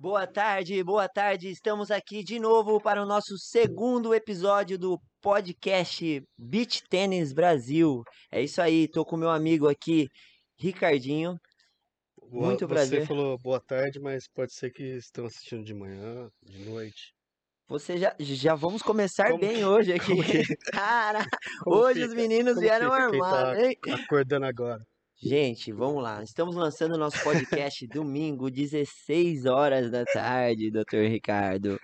Boa tarde, boa tarde. Estamos aqui de novo para o nosso segundo episódio do podcast Beach Tênis Brasil. É isso aí, tô com meu amigo aqui, Ricardinho. Boa- Muito prazer. Você falou boa tarde, mas pode ser que estão assistindo de manhã, de noite. Você já, já vamos começar Como bem que- hoje aqui. Cara, hoje fica? os meninos vieram armados, tá hein? Acordando agora. Gente, vamos lá. Estamos lançando nosso podcast domingo, 16 horas da tarde, Dr. Ricardo.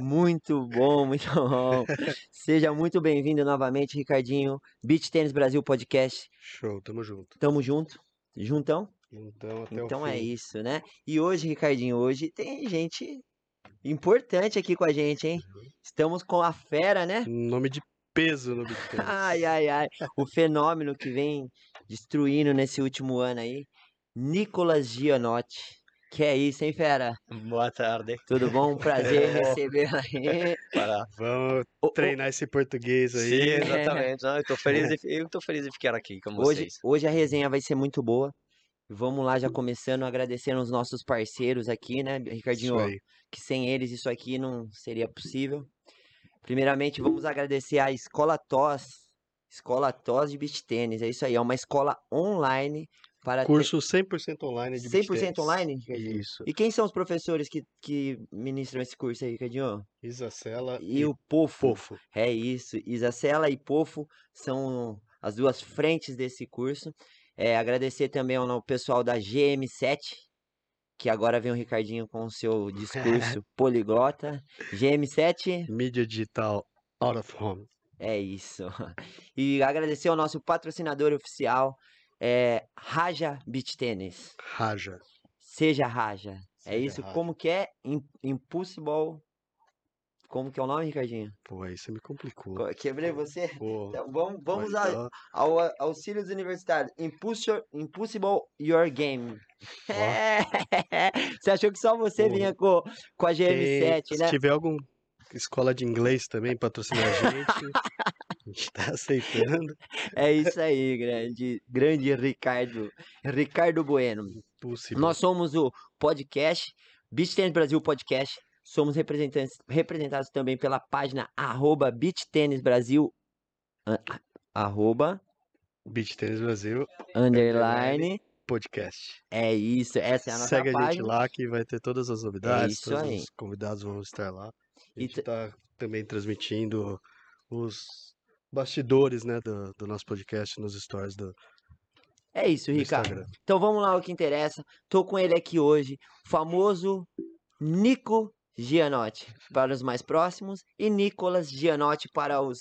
Muito bom, muito bom. Seja muito bem-vindo novamente, Ricardinho. Beach Tênis Brasil Podcast. Show, tamo junto. Tamo junto? Juntão? Então, até Então o fim. é isso, né? E hoje, Ricardinho, hoje tem gente importante aqui com a gente, hein? Estamos com a fera, né? Nome de peso no Ten. Ai, ai, ai. O fenômeno que vem destruindo nesse último ano aí. Nicolas Gianotti. Que é isso, hein, fera? Boa tarde. Tudo bom? Um prazer recebê-lo aí. Para... Vamos O- o- treinar esse português Sim, aí. exatamente. Não, eu tô feliz de, eu tô feliz de ficar aqui com Hoje, vocês. hoje a resenha vai ser muito boa. Vamos lá, já começando agradecendo os nossos parceiros aqui, né, Ricardinho? Isso aí. Que sem eles isso aqui não seria possível. Primeiramente, vamos agradecer à Escola TOS. Escola TOS de Beach Tênis. É isso aí, é uma escola online para Curso 100% online de beach 100% tennis. online, Ricardinho? Isso. E quem são os professores que, que ministram esse curso aí, Ricardinho? Isacela E e, o Pofo. Pofo. É isso. Isacela e Pofo são as duas frentes desse curso. É, agradecer também ao pessoal da GM7, que agora vem o Ricardinho com o seu discurso poliglota. GM7, Mídia digital out of home. é isso. E agradecer ao nosso patrocinador oficial, é, Raja Beach Tennis. Raja. Seja Raja. É Seja isso. Raja. Como que é? Im- Impossible. Como que é o nome, Ricardinho? Pô, aí você me complicou. Co- Quebrei você? Pô, Então, vamos vamos ao a- auxílios universitários. Impulsor, impossible Your Game. É. Você achou que só você Pô. vinha com, com a tem- GM7, Se né? tiver algum escola de inglês também patrocinar a gente, a gente tá aceitando. É isso aí, grande, grande Ricardo. Ricardo Bueno. Possível. Nós somos o podcast, Beach Tennis Brasil Podcast. Somos representados também pela página arroba Beach Tennis Brasil, arroba, Beach Tennis Brasil underline. Podcast. É isso, essa é a nossa Segue a gente página. lá que vai ter todas as novidades, isso todos aí. os convidados vão estar lá. A gente t- tá também transmitindo os bastidores, né, do, do nosso podcast nos stories do, É isso, do Ricardo. Então vamos lá, o que interessa. Tô com ele aqui hoje, o famoso Nico Gianotti para os mais próximos e Nicolas Gianotti para os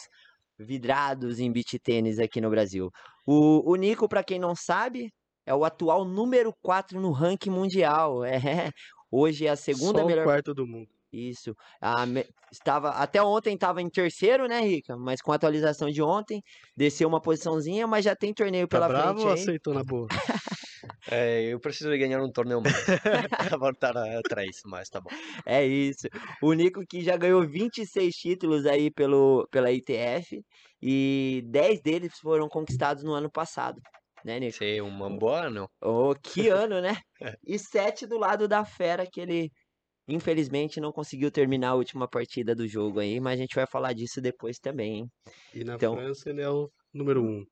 vidrados em beach tênis aqui no Brasil. O, o Nico, para quem não sabe, é o atual número 4 no ranking mundial. É, hoje é a segunda Só melhor. quarto do mundo. Isso. A Estava, até ontem estava em terceiro, né, Rica? Mas com a atualização de ontem, desceu uma posiçãozinha, mas já tem torneio Tá pela bravo frente ou aceitou na boa? É, eu preciso de ganhar um torneio mais para voltar atrás, mas tá bom. É isso. O Nico que já ganhou 26 títulos aí pelo, pela ITF e 10 deles foram conquistados no ano passado, né, Nico? Sim, um bom ano. Oh, que ano, né? E 7 do lado da fera que ele infelizmente não conseguiu terminar a última partida do jogo aí, mas a gente vai falar disso depois também, hein? E na Então- França ele é o número um.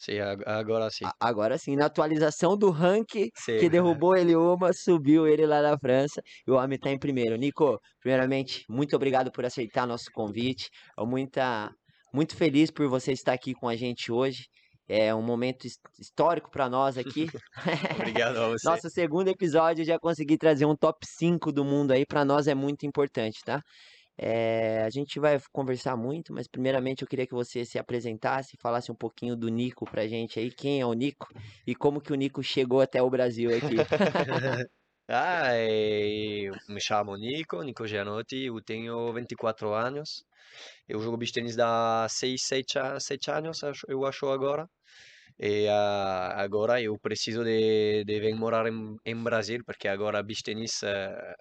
Sim, ag- agora sim. Agora sim, na atualização do ranking Sim. que derrubou ele uma, subiu ele lá na França e o homem tá em primeiro. Nico, primeiramente, muito obrigado por aceitar nosso convite. Muita, muito feliz por você estar aqui com a gente hoje. É um momento his- histórico para nós aqui. Obrigado a você. Nosso segundo episódio já consegui trazer um top 5 do mundo aí, para nós é muito importante, tá? É, a gente vai conversar muito, mas primeiramente eu queria que você se apresentasse, falasse um pouquinho do Nico pra gente aí, quem é o Nico e como que o Nico chegou até o Brasil aqui. Ah, eh, me chamo Nico, Nico Gianotti, eu tenho 24 anos. Eu jogo beach tennis há 6, 7, anos, acho- eu acho agora. E ah, agora eu preciso de, de vir morar em, em Brasil, porque agora beach tennis eh,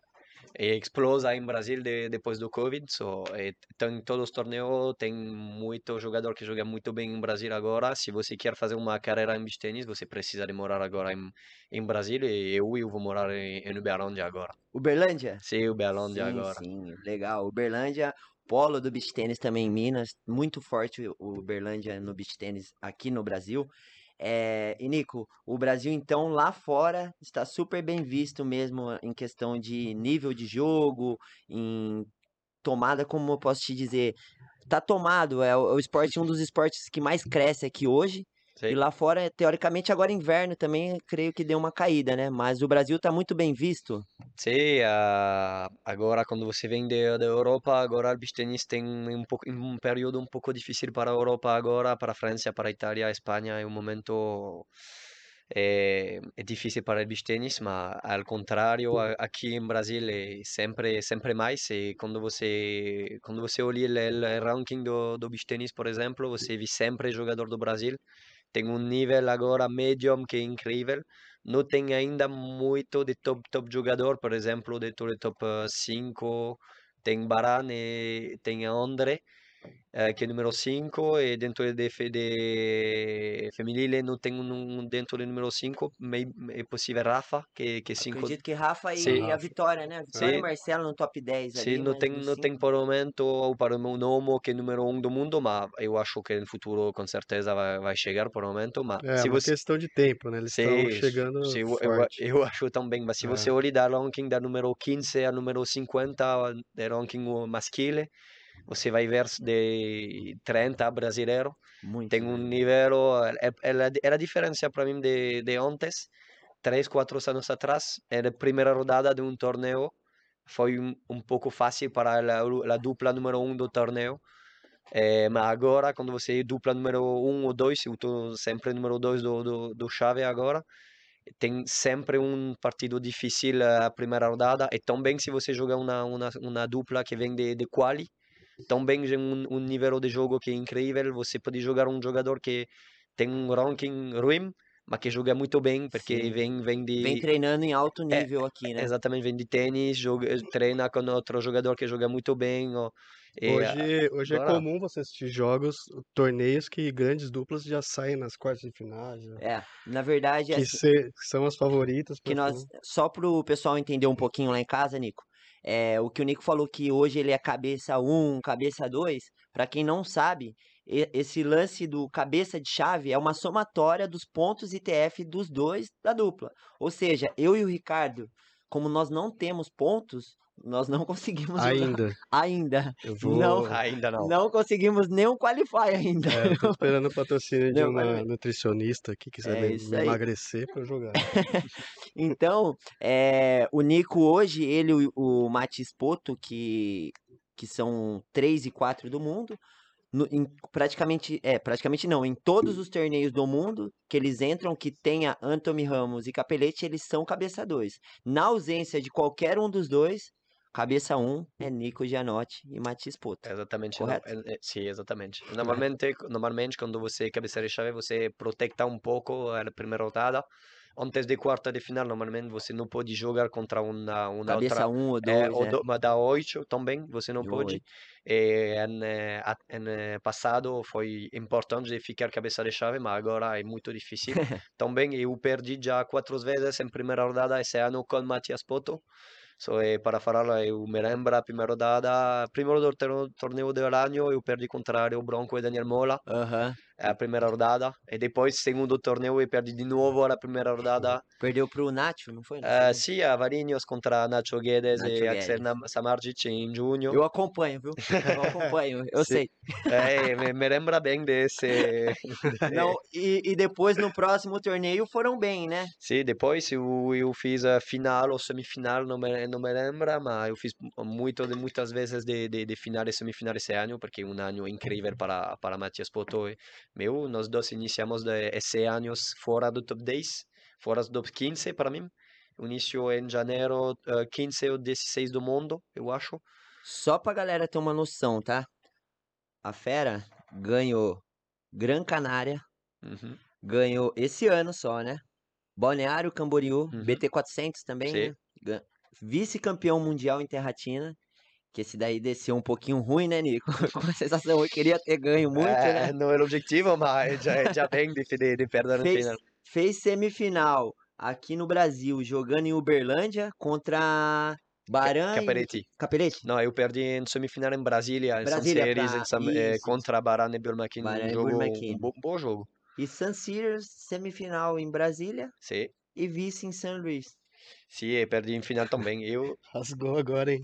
e explosa em Brasil de, depois do Covid. So, e tem todos os torneios, tem muito jogador que joga muito bem em Brasil agora. Se você quer fazer uma carreira em beach tennis, você precisa de morar agora em, em Brasil e eu, eu vou morar em, em Uberlândia agora. Uberlândia? Sim, Uberlândia sim, agora. Sim, legal. Uberlândia, polo do beach tênis também em Minas, muito forte o Uberlândia no beach tênis aqui no Brasil. É, e Nico, o Brasil então lá fora está super bem visto mesmo em questão de nível de jogo, em tomada, como eu posso te dizer, tá tomado, é o, é o esporte um dos esportes que mais cresce aqui hoje. E Sim. lá fora, teoricamente, agora inverno também, creio que deu uma caída, né? Mas o Brasil está muito bem visto. Sim, ah, agora quando você vem de- da Europa, agora o beach tennis tem um pouco, um período um pouco difícil para a Europa agora, para a França, para a Itália, a Espanha, é um momento é, é difícil para o beach tennis, mas ao contrário, a- aqui em Brasil é sempre sempre mais. E quando você quando você olha o ranking do, do beach tennis, por exemplo, você vê sempre jogador do Brasil. Tem um nível agora medium que é incrível. Não tem ainda muito de top top jogador, por exemplo, dentro do top 5 tem Varane, tem André, eh, que é número 5, e dentro de, de feminile não tem um, um dentro do número 5, é possível Rafa, que que 5 Acredito que Rafa e Sim. a Vitória, né? Vitória e. Marcelo no top 10 Sim, ali, não tem, não cinco- tem por momento o para o meu nome que é número 1 do mundo, mas eu acho que no futuro com certeza vai, vai chegar por momento, mas É, se uma você questão de tempo, né? Eles estão Sim, chegando sim, eu, eu, forte. eu acho também, mas se É. você olhar da ranking da número 15 a número 50 de ranking masculino, você vai ver de 30 brasileiro, Muito. tem um nível, é, é, é a diferença para mim de, de antes, 3, 4 anos atrás, era a primeira rodada de um torneio, foi um, um pouco fácil para a, a dupla número 1 do torneio, eh, mas agora, quando você é dupla número 1 ou 2, eu estou sempre número 2 do, do, do chave agora, tem sempre um partido difícil a primeira rodada, e também se você jogar uma, uma, uma dupla que vem de, de quali, também tem um, um nível de jogo que é incrível, você pode jogar um jogador que tem um ranking ruim, mas que joga muito bem, porque Sim. vem, vem de... Vem treinando em alto É, nível aqui, né? Exatamente, vem de tênis, joga, treina com outro jogador que joga muito bem. ó, e, Hoje, hoje é agora- comum você assistir jogos, torneios que grandes duplas já saem nas quartas de finais, já- É, na verdade, que assim, se- são as favoritas. que nós, final. só pro pessoal entender um pouquinho lá em casa, Nico, é, o que o Nico falou que hoje ele é cabeça 1, cabeça 2, para quem não sabe, esse lance do cabeça de chave é uma somatória dos pontos ITF dos dois da dupla. Ou seja, eu e o Ricardo, como nós não temos pontos, nós não conseguimos Ainda. ainda. Eu vou. Não. ainda não. Não conseguimos nenhum qualify ainda. É, tô esperando o patrocínio de uma nutricionista que quiser É me, emagrecer eu jogar. Então, é, o Nico hoje, ele e o, o Matis Poto, que, que são 3 e 4 do mundo, no- em praticamente, é, praticamente não, em todos os torneios do mundo que eles entram, que tenha Anthony Ramos e Capelete, eles são cabeça 2. Na ausência de qualquer um dos dois, cabeça 1 um é Nico Gianotti e Matis Poto. Exatamente, não, Correto? é- é- sim, exatamente. Normalmente, normalmente quando você cabeceia de chave, você protege um pouco a primeira rodada. Antes de quarta de final, normalmente você não pode jogar contra uma, uma Cabeça outra 1 um ou É, 2, o é. do- mas da 8 também você não De pode. oito. E eh, em, eh, passado foi importante de ficar cabeça de chave, mas agora é muito difícil. também eu perdi já quatro vezes em primeira rodada esse ano com Matias Poto. Só é para falar, eu me lembro a primeira rodada, primeiro do tor- torneio do ano, eu perdi contra Bronco e Daniel Mola Aham. A primeira rodada. E depois, segundo torneio, eu perdi de novo a primeira rodada. Perdeu pro Nacho, não foi? Não Ah, foi? sim, a Varinhos contra Nacho Guedes Nacho e Axel Guedes. Nam- Samardzic em junho. Eu acompanho, viu? Eu acompanho, eu Sim. sei. É, me, me lembra bem desse. Não, e, e depois no próximo torneio foram bem, né? Sim, depois eu, eu fiz a final ou semifinal, não me, não me lembro, mas eu fiz muito, muitas vezes de, de, de final e semifinal esse ano, porque é um ano incrível para, para Matias Poto e meu. Nós dois iniciamos de, esse ano fora do top 10, fora do top 15 para mim. Início em janeiro, eh, 15 ou 16 do mundo, eu acho. Só pra galera ter uma noção, tá? A Fera ganhou Gran Canária, Uhum. ganhou esse ano só, né? Balneário Camboriú, Uhum. BT400 também, né? Vice-campeão mundial em Terratina. Que esse daí desceu um pouquinho ruim, né, Nico? Com a sensação, eu queria ter ganho muito, É, né? não era o objetivo, mas já, já bem de, de, de perder no Fez, final. fez semifinal aqui no Brasil, jogando em Uberlândia contra Baran e Caperetti. Capelete. Não, eu perdi em semifinal em Brasília, em San Brasília, Series, pra- em San- eh, contra Baran e Burmaquin. Baran Um e jogo, um bo- bom jogo. E San Sirius, semifinal em Brasília Sim, e vice em San Luís. Sim, e perdi em final também. Eu, Rasgou agora, hein?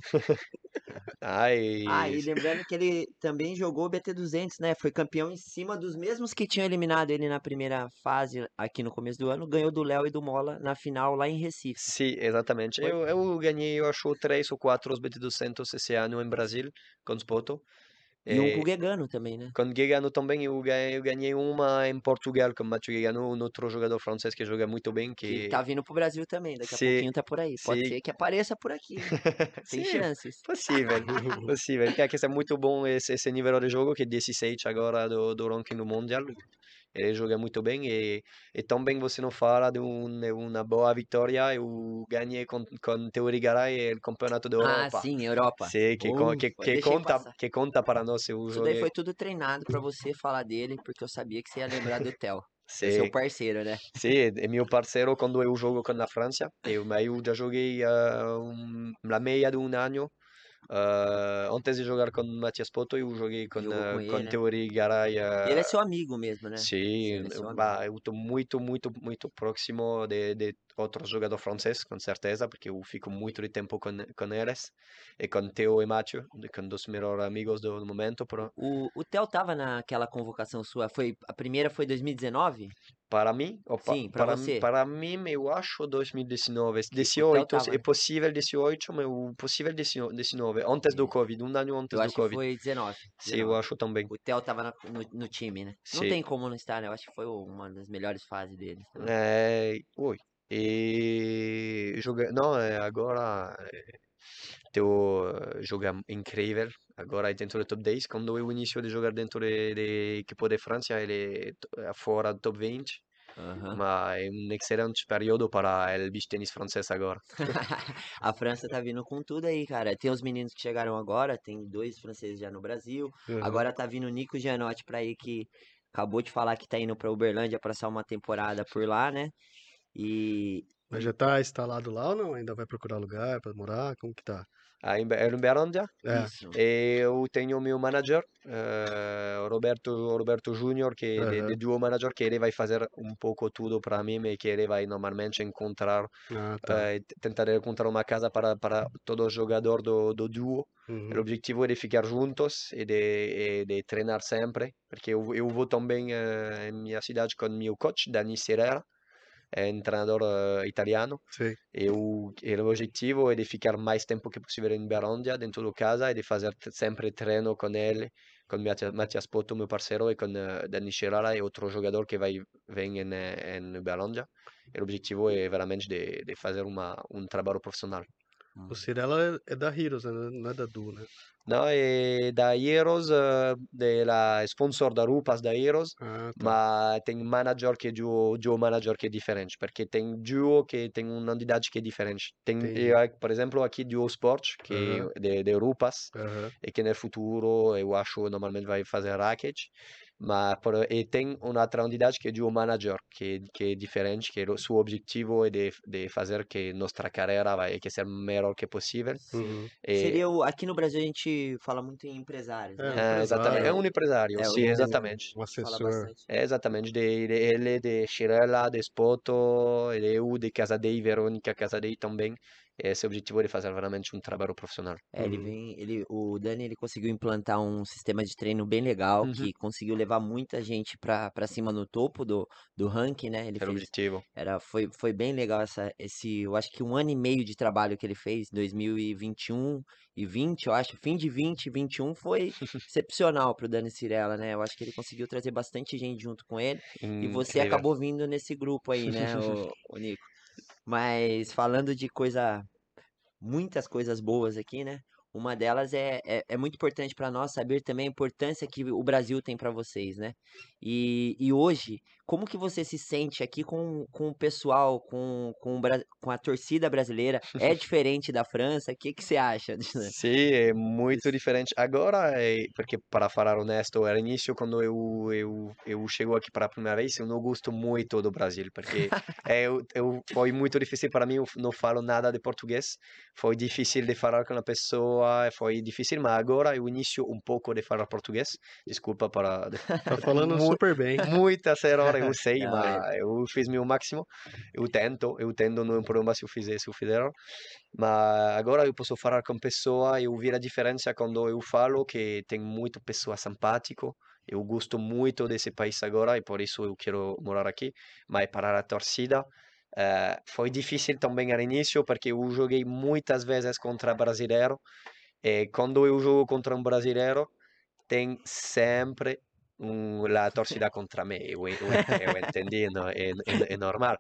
ai, Ah, e lembrando que ele também jogou o BT200, né? Foi campeão em cima dos mesmos que tinham eliminado ele na primeira fase aqui no começo do ano. Ganhou do Léo e do Mola na final lá em Recife. Sim, exatamente. Foi- Eu, eu ganhei, eu acho, três ou quatro os BT200 esse ano em Brasil, com Spoto. E com o Guegano também, né? Com Guegano também, eu ganhei, eu ganhei uma em Portugal com Mathieu Guegano, um outro jogador francês que joga muito bem, Que que... tá vindo pro Brasil também. Daqui a pouquinho tá por aí. Pode ser que apareça por aqui. Tem Sim, chances. Possível, possível. Que é muito bom esse, esse nível de jogo, que é 16 agora do, do ranking do Mundial. Ele joga muito bem e, e também você não fala de, um, de uma boa vitória. Eu ganhei com, com Teori Garay o campeonato da Ah, Europa. sim, Europa. Sim, que, Uh, que, que, conta, passar. que conta para nós. Eu Isso daí joguei. foi tudo treinado pra você falar dele, porque eu sabia que você ia lembrar do Theo. Sim, Seu parceiro, né? sim, é meu parceiro quando eu jogo com a França. Eu, eu já joguei ah, um, na meia de um ano. Ah, antes de jogar com Matias Poto, eu joguei com, Jogou ah, com com ele, né? Teori Garay. Ah, ele é seu amigo mesmo, né? Sim, é eu, amigo. bah, eu estou muito, muito, muito próximo de, de outros jogadores franceses, com certeza, porque eu fico muito de tempo com, com eles, e com Theo e Mathieu, de- com dos melhores amigos do, momento. O, o Theo tava naquela convocação sua, foi, a primeira foi 2019? Para mim, ou pa- Sim, para, você. para mim, eu acho 2019, Theo 18, tava, é possível 18, mas o possível 19, antes do É. Covid, um ano antes Eu do acho que Covid. foi 19. Sim, eu 19. acho também. O Theo tava no, no time, né? Não Sim. tem como não estar, né? Eu acho que foi uma das melhores fases dele. É, oi. E joga, não, é, agora é, teu eh, joga incrível. Agora é dentro do top 10. Quando eu inicio de jogar dentro de, de equipe de França, ele é é fora do top 20. Aham. Mas é um excelente período para o beach tennis francês agora. A França tá vindo com tudo aí, cara. Tem os meninos que chegaram agora, tem dois franceses já no Brasil. Uhum. Agora tá vindo o Nico Gianotti pra ir que acabou de falar que tá indo pra Uberlândia passar uma temporada por lá, né? E Mas já tá instalado lá ou não? Ainda vai procurar lugar pra morar? Como que tá? Aí em Be- em Berândia, É. E eu tenho meu manager, o Roberto, Roberto Júnior, que é de, de duo manager, que ele vai fazer um pouco tudo para mim e que ele vai normalmente encontrar, Ah, tá. t- tentar encontrar uma casa para, para todo jogador do, do duo. Uhum. O objetivo é de ficar juntos e de, e de treinar sempre, porque eu, eu vou também eh, em minha cidade com meu coach, Dani Serrera, é um treinador eh, italiano. Sei. E o, e o objetivo é de ficar mais tempo que possível em Berândia, dentro da casa, e de fazer t- sempre treino com ele, com Mathias, Mathias Poto, meu parceiro, e com uh, Dani Scerara, e outro jogador que vai vir em, eh, em Berândia. E o objetivo é veramente de, de fazer uma, um trabalho profissional. O Cirela é da Heroes, né? Não é da Du, né? Não, é da Heroes, la sponsor da Rupas da Heroes, Ah, tá. mas tem manager que é duo, duo manager que é diferente, porque tem duo que tem uma entidade que é diferente. Tem, eh, por exemplo, aqui Duo Sport, que Aham. é de, de Rupas, Aham. e que no futuro eu acho normalmente vai fazer racket, mas por, e tem uma outra entidade que é Duo Manager, que, que é diferente, que o seu objetivo é de, de fazer que nossa carreira vai que ser melhor que possível. Uhum. E, Seria o, aqui no Brasil a gente fala muito em empresários, É, né? um é, exatamente, é empresário. um empresário, É, o sim, empresário. exatamente. Um assessor. É exatamente, de, de ele, de Shirella, de Spoto, de eu, de Casadei, Verônica Casadei também. Esse é o objetivo de fazer realmente um trabalho profissional. É, ele Uhum. vem, ele, o Dani ele conseguiu implantar um sistema de treino bem legal Uhum. que conseguiu levar muita gente pra, pra cima no topo do, do ranking, né? Ele Era o objetivo. era, foi, foi bem legal essa, esse, eu acho que um ano e meio de trabalho que ele fez, 2021 e 20, eu acho, fim de 20 e 21 foi excepcional pro Dani Cirella, né? Eu acho que ele conseguiu trazer bastante gente junto com ele. E você Incrível. acabou vindo nesse grupo aí, né, o, o Nico? Mas falando de coisa, muitas coisas boas aqui, né? Uma delas é, é, é muito importante para nós saber também a importância que o Brasil tem para vocês, né? E, e hoje, como que você se sente aqui com, com o pessoal, com, com, com a torcida brasileira? É diferente da França? O que, que você acha? Sim, é muito diferente. Agora, é, porque para falar honesto, ao início, quando eu, eu, eu chego aqui para a primeira vez, eu não gosto muito do Brasil, porque é, eu, eu, foi muito difícil para mim, eu não falo nada de português, foi difícil de falar com a pessoa, foi difícil, mas agora eu inicio um pouco de falar português, desculpa para... Tá falando super bem. Muitas eu sei, Não, mas eu fiz meu máximo. Eu tento, eu tento, não é um problema se eu fizer, se eu fizer. Mas agora eu posso falar com pessoa e ouvir a diferença quando eu falo que tem muito pessoa simpático. Eu gosto muito desse país agora e por isso eu quero morar aqui. Mas para a torcida eh, foi difícil também ao início porque eu joguei muitas vezes contra brasileiro e quando eu jogo contra um brasileiro tem sempre la torcida contra me. Eu, eu, eu entendi, não, é, é, é normal.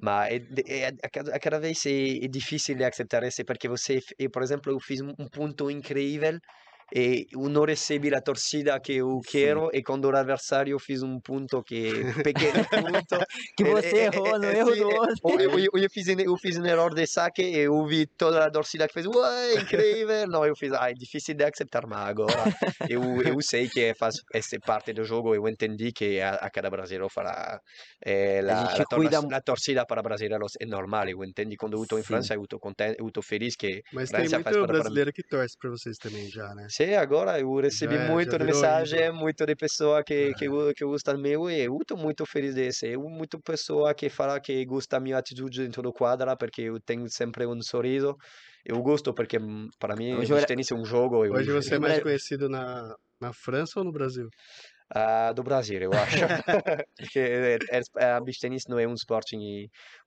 Mas é, é, a, cada, a cada vez é, é difícil de aceitar isso, porque você, eu, por exemplo, eu fiz um, um ponto incrível e eu não recebi a torcida que eu Sim. quero, e quando o adversário fez um ponto que pequeno ponto, Que é- você é- é- errou no é- erro sim, do é- outro. ou Eu, eu, eu fiz, eu fiz um erro de saque e eu vi toda a torcida que fez, ué, incrível. Não, eu fiz, ah, é difícil de aceitar, mas agora eu, eu sei que faz essa parte do jogo, eu entendi que a, a cada brasileiro fará eh, la, tor- cuida- la torcida para brasileiros é normal, eu entendi quando eu estou em Sim. França, eu estou contente, eu estou feliz que Mas tem França faz muito para, para brasileiro que torce pra vocês também já, né? Sim, agora eu recebi é, muito de mensagem, muito de pessoa que, que, É. go- que gosta meu e eu estou muito feliz disso. Eu muito pessoa que fala que gosta da minha atitude dentro do quadra, porque eu tenho sempre um sorriso. Eu gosto porque hum, para mim Um o tênis é um jogo. Eu, Hoje você é eu- mais conhecido na, na França ou no Brasil? Ah, do Brasil, eu acho. Porque é- é- a beach tennis não é um esporte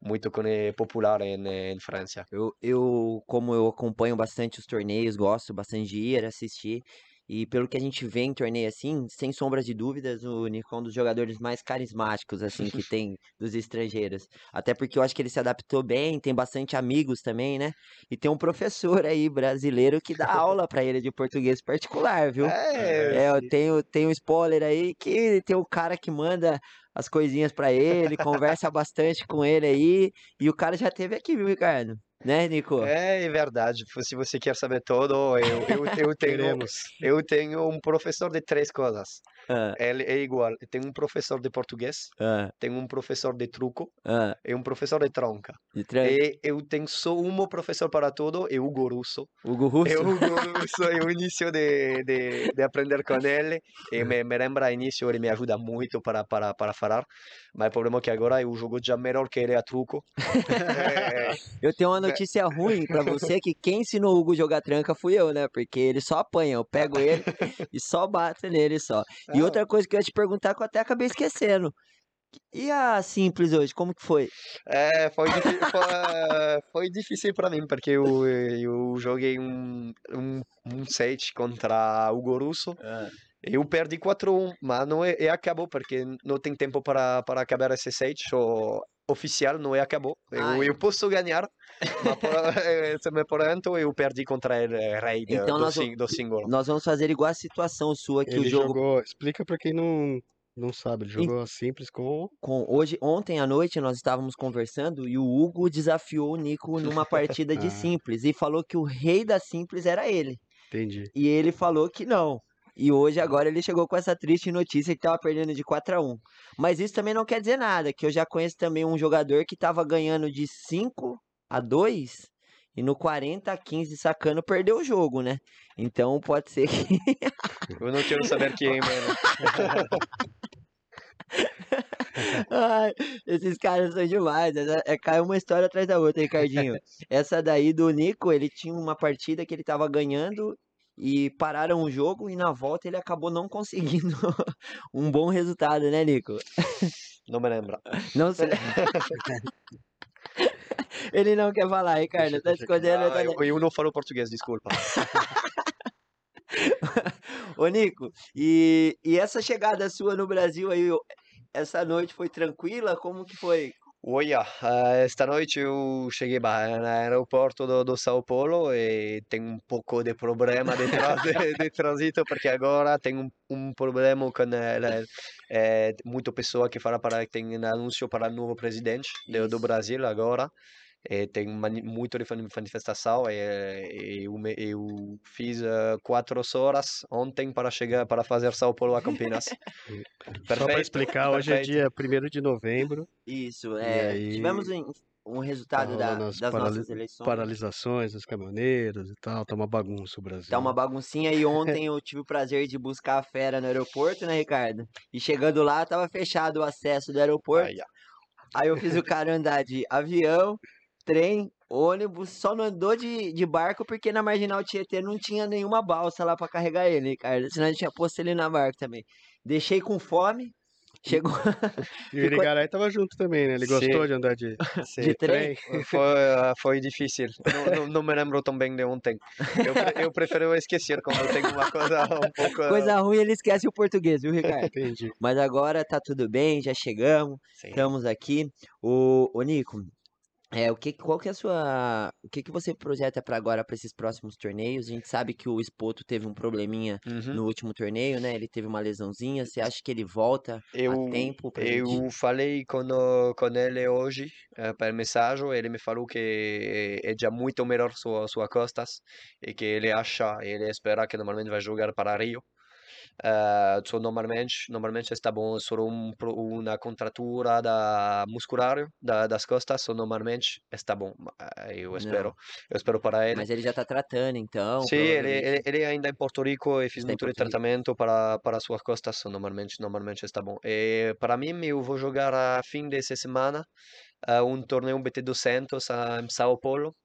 muito popular em, em França. Eu, eu, como eu acompanho bastante os torneios, gosto bastante de ir assistir. E pelo que a gente vê em torneio assim, sem sombra de dúvidas, o Nico é um dos jogadores mais carismáticos assim que tem dos estrangeiros. Até porque eu acho que ele se adaptou bem, tem bastante amigos também, né? E tem um professor aí brasileiro que dá aula pra ele de português particular, viu? É, É, eu tenho, tenho um spoiler aí que tem o cara que manda as coisinhas pra ele, conversa bastante com ele aí, e o cara já teve aqui, viu, Ricardo? Né, Nico? é verdade. Se você quer saber tudo, eu, eu, eu tenho. Eu tenho um professor de três coisas. Ah, Ele é igual. Tem um professor de português, ah, tem um professor de truco ah, e um professor de tronca. de E eu tenho só um professor para tudo, é o Hugo Russo. Hugo Russo? É o Hugo Russo, eu inicio de, de, de aprender com ele. E me, me lembra início, ele me ajuda muito para, para, para falar. Mas o problema é que agora eu jogo já melhor que ele a truco. É, Eu tenho uma notícia ruim pra você, que quem ensinou o Hugo jogar tranca fui eu, né? Porque ele só apanha, eu pego ele e só bato nele só. E outra coisa que eu ia te perguntar que eu até acabei esquecendo. E a Simples hoje, como que foi? É, foi, foi, foi difícil para mim, porque eu, eu joguei um, um, um set contra o Hugo Russo. Eu perdi 4-1, mas não é, é acabou, porque não tem tempo para, para acabar esse set. O oficial não é acabou. Ah, Eu, eu posso ganhar, mas por, eh, mas, por enquanto eu perdi contra o rei de- Então do, nós do single. Nós vamos fazer igual a situação sua, que Ele o jogo jogou. Explica pra quem não, não sabe. Ele jogou simples com. com hoje, ontem à noite nós estávamos conversando e o Hugo desafiou o Nico numa partida de Ah. simples e falou que o rei da simples era ele. Entendi. E ele falou que não. E hoje, agora, ele chegou com essa triste notícia que tava perdendo de 4 a 1 Mas isso também não quer dizer nada, que eu já conheço também um jogador que tava ganhando de 5 a 2 e no 40 a 15 sacando perdeu o jogo, né? Então pode ser que. Eu não quero saber quem, mano. Ai, esses caras são demais. É, cai uma história atrás da outra, Ricardinho. Essa daí do Nico, ele tinha uma partida que ele tava ganhando e pararam o jogo e na volta ele acabou não conseguindo um bom resultado, né, Nico? Não me lembra. Não sei. Ele não quer falar, Ricardo. Tá escondendo. Ah, eu, eu não falo português, desculpa. Ô, Nico, e, e essa chegada sua no Brasil aí, essa noite foi tranquila? Como que foi? Olha, eh, esta noite eu cheguei bah, no aeroporto do, do São Paulo e tenho um pouco de problema de, tra- de, de trânsito porque agora tem um, um problema com eh, eh, muita pessoa que fala para tem um anúncio para o novo presidente do, do. Brasil agora e tem muito de mani- manifestação e eu, eu fiz eh, quatro horas ontem para chegar para fazer São Paulo a Campinas. Só para explicar, hoje é perfeito. dia 1 de novembro, Isso, é. aí Tivemos um, um tá resultado da- rolando as das nossas eleições. paralisações dos caminhoneiros e tal, tá uma bagunça o Brasil. Tá uma baguncinha e ontem eu tive o prazer de buscar a fera no aeroporto, né, Ricardo? E chegando lá, tava fechado o acesso do aeroporto. Aí eu fiz o cara andar de avião, trem, ônibus, só não andou de, de barco porque na Marginal Tietê não tinha nenhuma balsa lá pra carregar ele, Ricardo. Senão a gente tinha posto ele na barca também. Deixei com fome, chegou E o ficou- Irigaray tava junto também, né? Ele Sim. gostou de andar de, Sim. de trem. Foi, ah, foi difícil. Não, não, não me lembro tão bem de ontem. Eu, eu prefiro esquecer quando tem uma coisa um pouco. Coisa ruim, ele esquece o português, viu, Ricardo? Entendi. Mas agora tá tudo bem, já chegamos, Sim. estamos aqui. O, o Nico, é, o que, qual que é a sua, o que que você projeta para agora para esses próximos torneios? A gente sabe que o Espoto teve um probleminha Uhum. no último torneio, né? Ele teve uma lesãozinha. Você acha que ele volta Eu, a tempo pra eu gente? falei com, com ele hoje eh, por mensagem. Ele me falou que é já muito melhor sua sua costas e que ele acha, ele espera que normalmente vai jogar para Rio. Eh, so normalmente, normalmente está bom só um, uma contratura da muscular da, das costas, so normalmente está bom. Eh, Eu espero, Não, eu espero para ele. mas ele já tá tratando, então, Sim, ele, ele, ele ainda em Porto Rico e fiz está em muito tratamento para, para suas costas, so normalmente, normalmente está bom. E para mim, eu vou jogar a fim dessa semana ah, um torneio BT200 a- em São Paulo.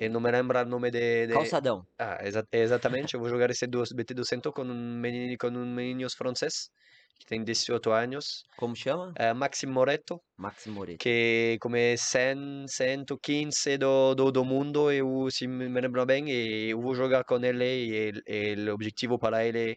E não me lembro o nome de, de... Calçadão. Ah, exa- exatamente, eu vou jogar esse duas- BT200 com um menino, com um menino francês que tem 18 anos, Como chama? eh, Maxime Moreto, Maxi Moretti. que come 100, 115 do, do, do mundo, eu, se me lembro bem, e eu vou jogar com ele e, e o objetivo para ele é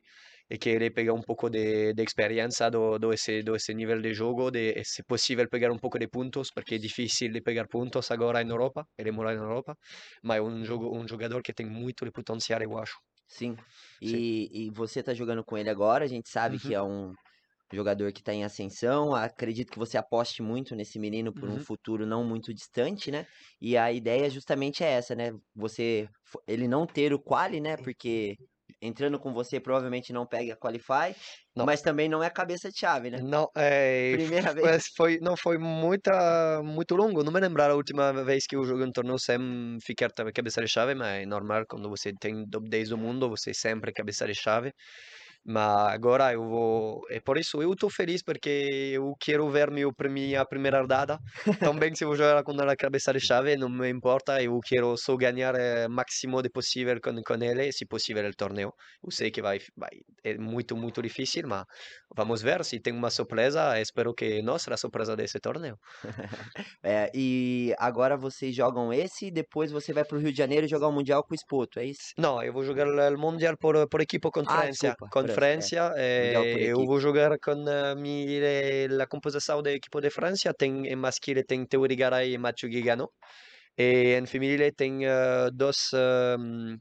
que ele pegue um pouco de, de experiência do, do, esse, do esse nível de jogo, de se possível pegar um pouco de pontos, porque é difícil de pegar pontos agora na Europa, ele mora na Europa, mas é um, jogo, um jogador que tem muito de potencial, eu acho. Sim. Sim. E, e você tá jogando com ele agora, a gente sabe que Uhum. é um jogador que tá em ascensão. Acredito que você aposte muito nesse menino por um Uhum. futuro não muito distante, né? E a ideia justamente é essa, né? Você ele não ter o quali, né? Porque entrando com você provavelmente não pega a qualify, Não. mas também não é cabeça de chave, né? Não, é, Primeira f- vez. foi, não foi muita, muito longo. Não me lembro a última vez que eu joguei um torneio sem ficar cabeça de chave, mas é normal quando você tem top 10 do mundo, você sempre é cabeça de chave. Mas agora eu vou. É por isso eu estou feliz porque eu quero ver meu, minha primeira rodada. Também se eu vou jogar com a cabeça de chave, não me importa. Eu quero só ganhar o máximo de possível com, com ele, se possível, o torneio. Eu sei que vai, vai, é muito, muito difícil, mas vamos ver se tem uma surpresa. Espero que será a surpresa desse torneio. É, e agora vocês jogam esse e depois você vai pro Rio de Janeiro jogar o Mundial com o Espoto, é isso? Não, eu vou jogar o Mundial por, por equipo Ah, conferência. desculpa, França, é. Eh, eu vou jogar com a minha, a composição da equipe de França. Tem em masculino tem Teo Rigaray e Mathieu Guigano. E em feminino tem eh, dois um,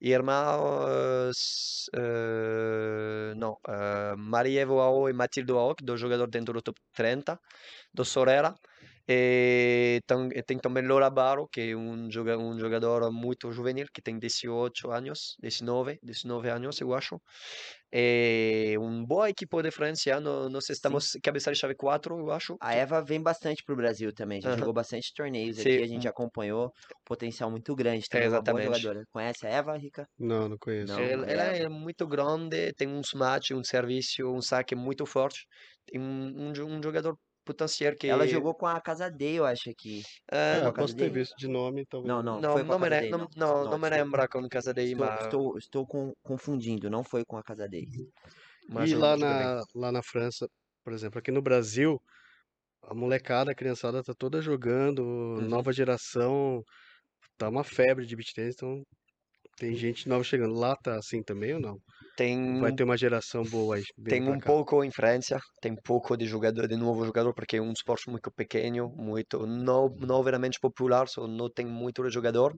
irmãos, eh, não, uh, Marievo Ao e Matilde que dois jogadores dentro do top 30, do Sorera. E e tem também Laura Barro, que é um, joga, um jogador muito juvenil, que tem 18 anos, 19, 19 anos, eu acho. É uma boa equipe de França, no- nós Sim. estamos cabeça de chave 4, eu acho. A Eva vem bastante pro Brasil também, já jogou bastante torneios Sim. aqui, a gente acompanhou, potencial muito grande, também é uma boa exatamente. jogadora. Conhece a Eva, Rica? Não, não conheço. Não, Ela, ela é muito grande, tem um smash, um serviço, um saque muito forte. Tem um, um, um jogador potencial que... Ela jogou com a Casa D, eu acho que. ah, É, eu posso ter visto de nome, talvez. Não, não, não, foi não, me, D, não, não. não, Não, me lembro com Casa de Estou, mas, estou, estou com- confundindo, não foi com a Casa D. mas E lá na, lá na França, por exemplo, aqui no Brasil, a molecada, a criançada tá toda jogando, Uhum. nova geração, tá uma febre de beat tennis, então Tem gente nova chegando. Lá tá assim também ou não? Tem Vai ter uma geração boa aí. Tem um cá. pouco em França, tem pouco de jogador, de novo jogador, porque é um esporte muito pequeno, muito não, não veramente popular, só não tem muito jogador.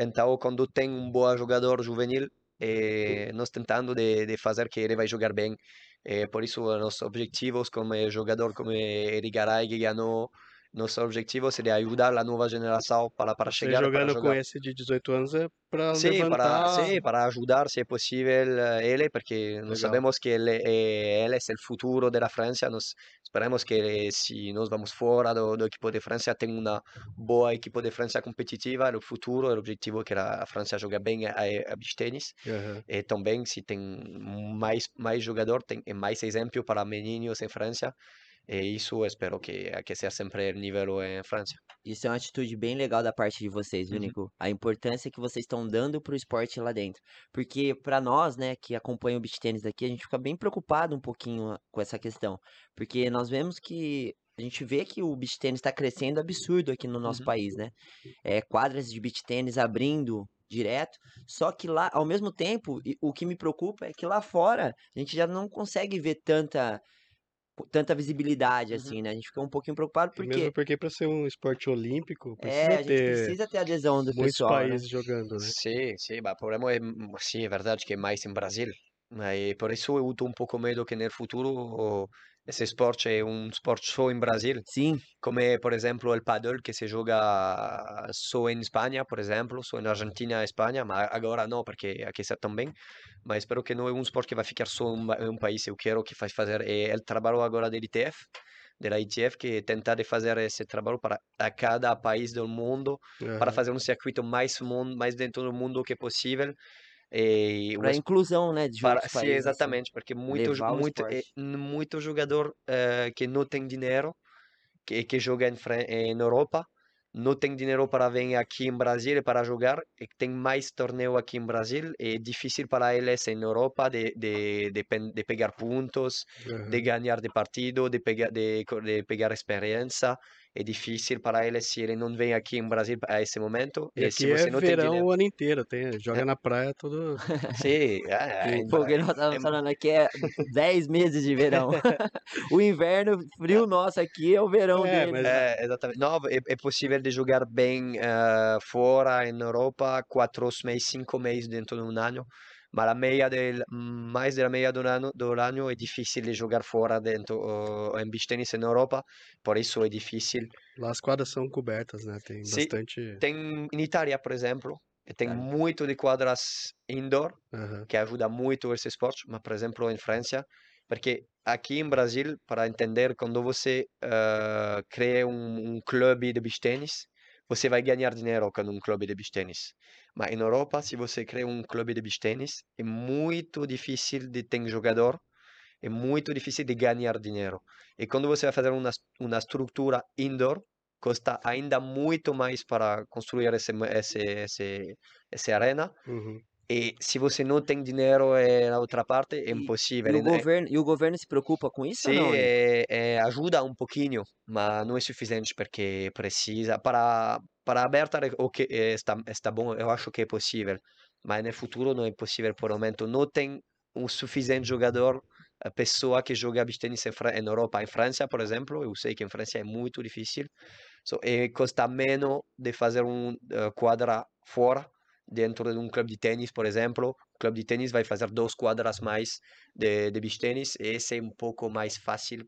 Então, quando tem um bom jogador juvenil, eh, nós tentando de, de fazer que ele vai jogar bem. Eh, por isso, os nossos objetivos como jogador como Eric Garay, que ganhou, nosso objetivo seria ajudar a nova geração para, para Você chegar para jogando com jogar. esse de 18 anos é pra Sim, para, levantar. sim, para ajudar, se é possível, eh, ele, porque nós Legal. sabemos que ele, é- ele é o futuro da França. Nós esperamos que, se nós vamos fora do, do equipo de França, tenha uma boa equipe de França competitiva. No futuro, o objetivo é que a França jogue bem a, a beach tennis. Aham. E também, se tem mais, mais jogador, tem mais exemplo para meninos em França. E isso eu espero que, seja sempre o nível em França. Isso é uma atitude bem legal da parte de vocês, viu, Uhum. Nico? A importância que vocês estão dando pro esporte lá dentro. Porque pra nós, né, que acompanham o beach tênis daqui, a gente fica bem preocupado um pouquinho ah, com essa questão. Porque nós vemos que a gente vê que o beach tênis está crescendo absurdo aqui no nosso Uhum. país, né? É, quadras de beach tênis abrindo direto. Só que lá, ao mesmo tempo, o que me preocupa é que lá fora a gente já não consegue ver tanta tanta visibilidade Uhum. assim, né? A gente fica um pouquinho preocupado E porque mesmo porque para ser um esporte olímpico, é, precisa a gente ter precisa ter adesão do muitos pessoal, né? países jogando, né? Sim, sim, il problema mm, sì, è verdade che mais em Brasil, mas por isso eu tenho um pouco medo que no futuro esse esporte é um esporte só em Brasil, Sim, come por exemplo o paddle que se joga só em Espanha, por exemplo, só na Argentina e Espanha, mas agora não, porque aqui está também. Mas espero que não é um esporte que vai ficar só em um- país. Eu quero que faz fazer é o trabalho agora da ITF, da ITF, que tentar de fazer esse trabalho para a cada país do mundo para Aham. fazer um circuito mais mais dentro do mundo que possível. E o pra es- inclusão, né, de para, outros sim, países, assim. exatamente, porque muito, muito, eh, muito jogador eh, que não tem dinheiro, que, que joga em, Fran- em Europa, não tem dinheiro para vir aqui em Brasil para jogar, e tem mais torneio aqui em Brasil, é difícil para eles em Europa de, de, de, de pegar pontos, aham. de ganhar de partido, de pegar, de, de pegar experiência. É difícil para eles se ele não vem aqui em Brasil a esse momento. E E se você é não tem verão dinheiro. o ano inteiro, tem, joga na praia todo. Sim, é, é, Porque nós estamos é- falando aqui é 10 meses de verão. o inverno frio nosso aqui é o verão É, mas- É, exatamente. Não, é, é possível de jogar bem eh, fora, em Europa, quatro meses, cinco meses dentro de um ano. Mas a meia del, mais da meia do ano, do ano é difícil de jogar fora dentro uh, em beach tennis na Europa. Por isso é difícil. Lá as quadras são cobertas, né? Tem Sim. bastante. Tem em Itália, por exemplo, tem Itália. muito de quadras indoor que ajuda muito esse esporte, mas por exemplo em França, porque aqui em Brasil, para entender, quando você eh, cria um, um clube de beach tennis, você vai ganhar dinheiro com um clube de beach tennis. Mas em Europa, se você cria um clube de beach tennis, é muito difícil de ter jogador, é muito difícil de ganhar dinheiro. E quando você vai fazer uma, uma estrutura indoor, custa ainda muito mais para construir esse, esse, esse, essa arena. Uhum. E se você não tem dinheiro eh, na outra parte, é impossível. E o, é- governo, e o governo se preocupa com isso Sim, é, é, ajuda um pouquinho, mas não é suficiente porque precisa. Para, para aberta o que está, está bom, eu acho que é possível, mas no futuro não é possível por momento. Não tem um suficiente jogador, a pessoa que joga beach tennis em Europa. Em França, por exemplo, eu sei que em França é muito difícil. So, e custa menos de fazer um eh, quadra fora, dentro de um clube de tênis, por exemplo. O clube de tênis vai fazer duas quadras mais de, de beach tênis, e esse é um pouco mais fácil.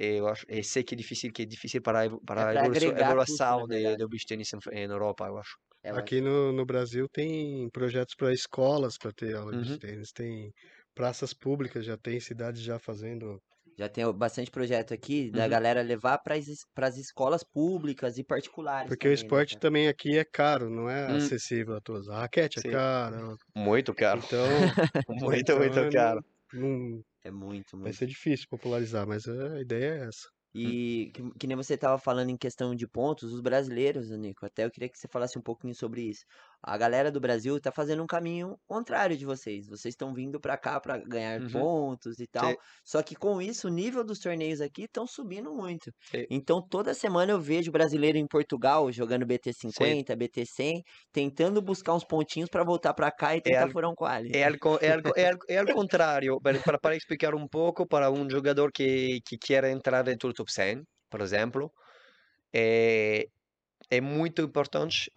E Eu acho, eu sei que é difícil, que é difícil para, a evo- para a evolução, de, verdade. do beach tênis em, em Europa, eu acho. Eu Aqui no, no Brasil tem projetos para escolas para ter aula de Uhum. beach tênis, tem praças públicas, já tem cidades já fazendo. Já tem bastante projeto aqui da Uhum. galera levar para as escolas públicas e particulares. Porque o também, né, esporte cara? também aqui é caro, não é Hum. acessível a todos. A raquete é Sim. cara, Muito caro. então, Muito, então muito não- caro. não, É muito, vai muito. ser difícil popularizar, mas a ideia é essa. E que, que nem você estava falando em questão de pontos, os brasileiros, Nico, até eu queria que você falasse um pouquinho sobre isso. A galera do Brasil tá fazendo um caminho contrário de vocês. Vocês estão vindo pra cá pra ganhar Uhum. pontos e tal. Sim. Só que com isso, o nível dos torneios aqui estão subindo muito. Sim. Então, toda semana eu vejo brasileiro em Portugal jogando BT50, BT100, tentando buscar uns pontinhos pra voltar pra cá e tentar al- furar um quali. É al, co- é é é contrário, para, para explicar um pouco para um jogador que, que quer entrar dentro do top 100, por exemplo, é, é muito importante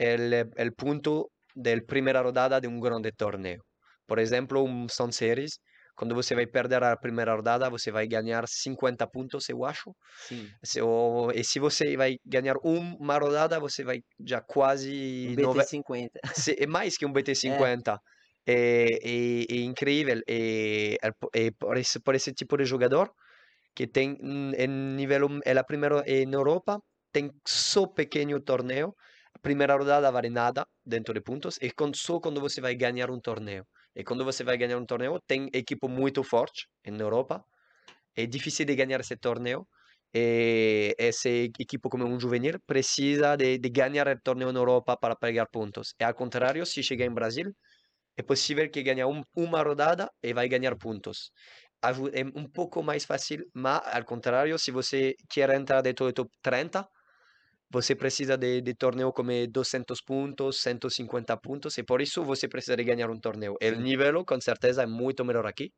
o ponto da primeira rodada de um grande torneio. Por exemplo, um Sun Series, quando você vai perder a primeira rodada, você vai ganhar 50 pontos, eu acho. Sim. Se, ou, e se você vai ganhar uma rodada, você vai já quase Um nove- BT50. se- é mais que um BT50. É, é, é incrível. É, é é por, esse, por esse tipo de jogador que tem hum, em nível, é a primeira em Europa, tem só pequeno torneio. A primeira rodada vale nada dentro de pontos, com, só quando você vai ganhar um torneio. E quando você vai ganhar um torneio, tem equipe muito forte em Europa. É difícil de ganhar esse torneio. E esse equipe como um juvenil precisa de, de ganhar o torneio na Europa para pegar pontos. E ao contrário, se chegar em Brasil, é possível que ganhe um, uma rodada e vai ganhar pontos. É um pouco mais fácil, mas ao contrário, se você quer entrar dentro do top 30, você precisa de, de torneio como 200 pontos, 150 pontos, e por isso você precisa de ganhar um torneio. O nível, com certeza, é muito melhor aqui.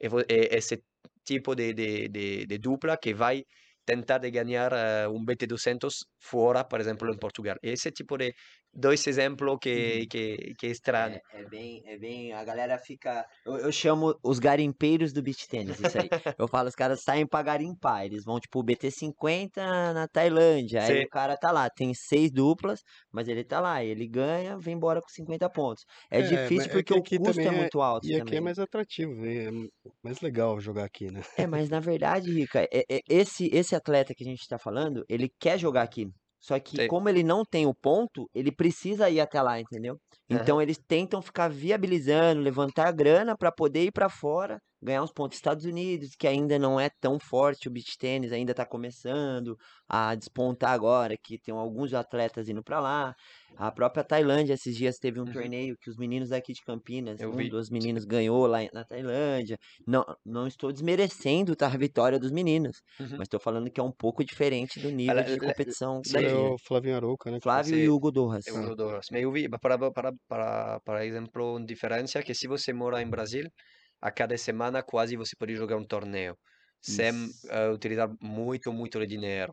E é esse tipo de, de, de, de dupla que vai tentar de ganhar eh, um BT200 fora, por exemplo, em Portugal. Esse tipo de dois exemplos que, Uhum. que, que é estranho. É, é bem, é bem. A galera fica. Eu, eu chamo os garimpeiros do beach tênis, isso aí. Eu falo, os caras saem pra garimpar. Eles vão, tipo, BT50 na Tailândia. Aí Sim. o cara tá lá, tem seis duplas, mas ele tá lá, ele ganha, vem embora com 50 pontos. É, É, difícil é porque que o custo é também é- muito alto E aqui é também. mais atrativo, é mais legal jogar aqui, né? É, mas na verdade, Rica, é- é- esse, esse atleta que a gente tá falando, ele quer jogar aqui. Só que como ele não tem o ponto, ele precisa ir até lá, entendeu? Então eles tentam ficar viabilizando, levantar grana para poder ir para fora, ganhar uns pontos. Estados Unidos, que ainda não é tão forte, o beach tênis ainda tá começando a despontar agora, que tem alguns atletas indo para lá. A própria Tailândia, esses dias teve um Uhum. torneio que os meninos daqui de Campinas, Eu um vi, dos meninos ganhou lá na Tailândia. Não, não estou desmerecendo tá, a vitória dos meninos, Uhum. mas estou falando que é um pouco diferente do nível Ela- de competição daqui. Foi né? o Flavinho Arouca, né? Flávio e Hugo Dorras. Eu uso dois. Mas eu vi, para, para, para, para exemplo, uma diferença que se você mora em Brasil, a cada semana quase você pode jogar um torneio, sem Isso. eh, utilizar muito, muito dinheiro.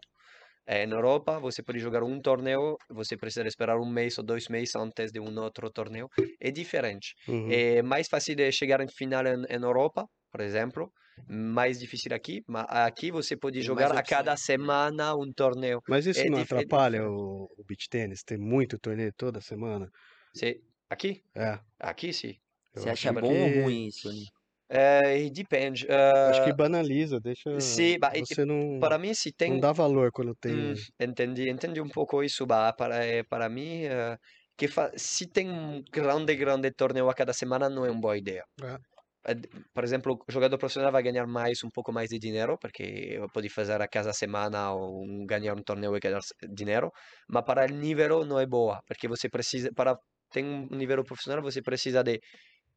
Eh, na Europa, você pode jogar um torneio, você precisa esperar um mês ou dois meses antes de um outro torneio. É diferente. Uhum. É mais fácil de chegar em final em, em Europa, por exemplo, mais difícil aqui, mas aqui você pode Tem jogar a cada semana um torneio. Mas isso é não é atrapalha o, o beach tênis? Tem muito torneio toda semana? Se, aqui? É. Aqui sim. Você acha bom que- ou ruim isso, Ni? É, depende. Acho que eh, banaliza, deixa. sim, Você não, para mim, se tem. não dá valor quando tem. Hum, entendi, entendi um pouco isso, ba, para, eh, para mim, eh, que fa- se tem um grande, grande torneio a cada semana, não é uma boa ideia. É. D- Por exemplo, o jogador profissional vai ganhar mais, um pouco mais de dinheiro, porque pode fazer a cada semana ou ganhar um torneio e ganhar dinheiro, mas para o nível não é boa, porque você precisa, para ter um nível profissional, você precisa de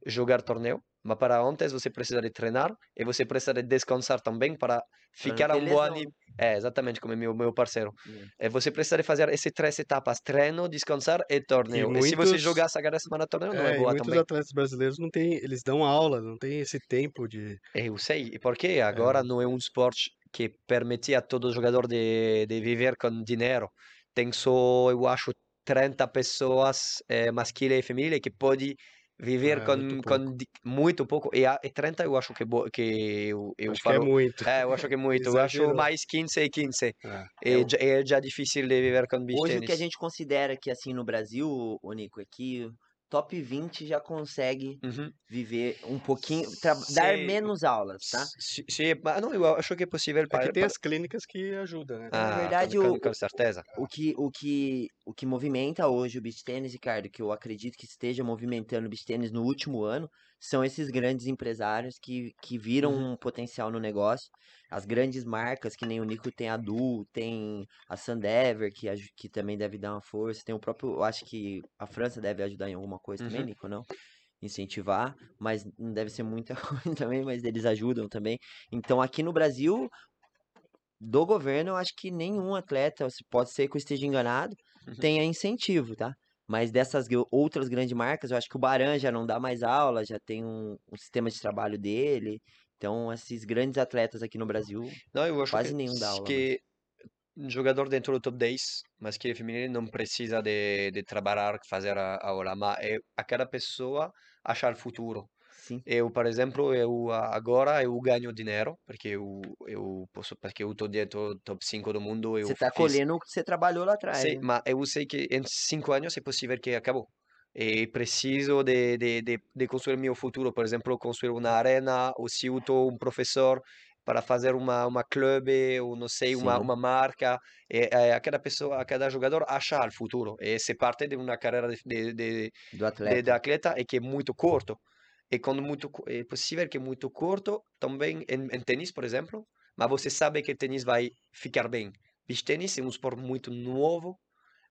jogar torneio, mas para antes você precisa de treinar e você precisa de descansar também para ficar a um bom nível. É, exatamente, como meu, meu parceiro. né? É, você precisa de fazer essas três etapas: treino, descansar e torneio. E, se você muitos- jogar essa cada semana torneio, não É, é e boa muitos também. atletas brasileiros não têm, eles dão aula, não tem esse tempo de. Eu sei, e porque agora não é um esporte que permite a todo jogador de, de viver com dinheiro. Tem só, eu acho, 30 pessoas, eh, masculina e feminina, que pode viver É, com, muito com muito pouco. E, a- e 30 eu acho que, bo- que eu, eu acho que é falo. muito. É, eu acho que é muito. Eu acho mais 15 e 15. É. É, já, é já difícil de viver com beach Hoje o que a tennis. gente considera que assim no Brasil, ô Nico, é que o top 20 já consegue Uhum. viver um pouquinho, dar menos aulas, tá? Sim, mas não, eu acho que é possível É para, que tem as clínicas que ajudam, né? Ah, verdade, com, o- com, certeza. O que, o que o que movimenta hoje o beach tênis, Ricardo, que eu acredito que esteja movimentando o beach tênis no último ano, são esses grandes empresários que, que viram Uhum. um potencial no negócio. As grandes marcas, que nem o Nico tem a Du, tem a Sandever, que, que também deve dar uma força. Tem o próprio, eu acho que a França deve ajudar em alguma coisa também, Uhum. Nico, não? Incentivar, mas não deve ser muita coisa também, mas eles ajudam também. Então aqui no Brasil, do governo, eu acho que nenhum atleta, pode ser que eu esteja enganado, Uhum. tenha incentivo, tá? Mas dessas outras grandes marcas, eu acho que o Baran já não dá mais aula, já tem um, um sistema de trabalho dele. Então, esses grandes atletas aqui no Brasil, Não, eu acho quase que, nenhum dá aula. que um jogador dentro do top 10, masculino e feminino, não precisa de, de trabalhar, fazer a aula, mas é a cada pessoa achar o futuro. Sim. Eu, por exemplo, eu a- agora eu ganho dinheiro, porque eu, eu posso, porque eu estou dentro top 5 do mundo, eu Você tá fiz- colhendo o que você trabalhou lá atrás. Sim, né? mas eu sei que em cinco anos é possível que acabou. E preciso de, de, de, de construir meu futuro, por exemplo, construir uma arena, ou se eu estou um professor para fazer uma uma clube, ou não sei, uma Sim. uma marca. E, a cada pessoa, a cada jogador achar o futuro. E se parte de uma carreira de, de, de, Do de, atleta. de atleta é que é muito curto. E quando muito é possível que é muito curto, também em, em tênis, por exemplo, mas você sabe que tênis vai ficar bem. Beach tênis é um esporte muito novo,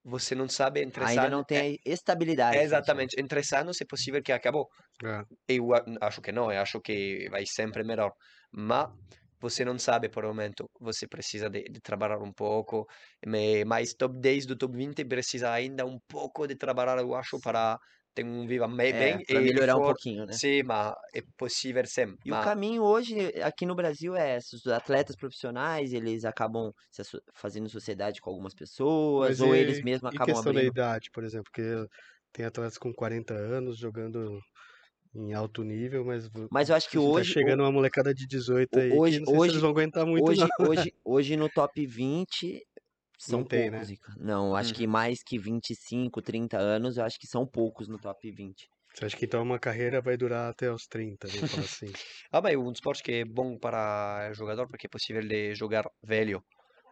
você não sabe em três Ainda anos. não é- tem a estabilidade. é assim, exatamente, em três anos é possível que acabou. É. Eu acho que não, eu acho que vai sempre melhor. Mas você não sabe por o momento, você precisa de, de trabalhar um pouco. Mas top 10 do top 20 precisa ainda um pouco de trabalhar, eu acho, para ter um viva me- É, bem pra e melhorar um for- pouquinho, né? Sim, mas é possível sim. E o mas- caminho hoje aqui no Brasil é esse, os atletas profissionais, eles acabam fazendo sociedade com algumas pessoas, Mas ou e- eles mesmos acabam questão da abrindo. idade, por exemplo, porque tem atletas com 40 anos jogando em alto nível, mas Mas eu acho que tá hoje, chegando uma molecada de 18 aí, hoje- que não sei se hoje- eles vão aguentar muito, hoje, não. hoje, hoje no top 20 são Não tem, né? poucos, Ica. Não, acho Uhum. que mais que 25, 30 anos, eu acho que são poucos no top 20. Você acha que então uma carreira vai durar até os 30, vamos falar assim. Ah, é um esporte que é bom para o jogador porque é possível de jogar velho.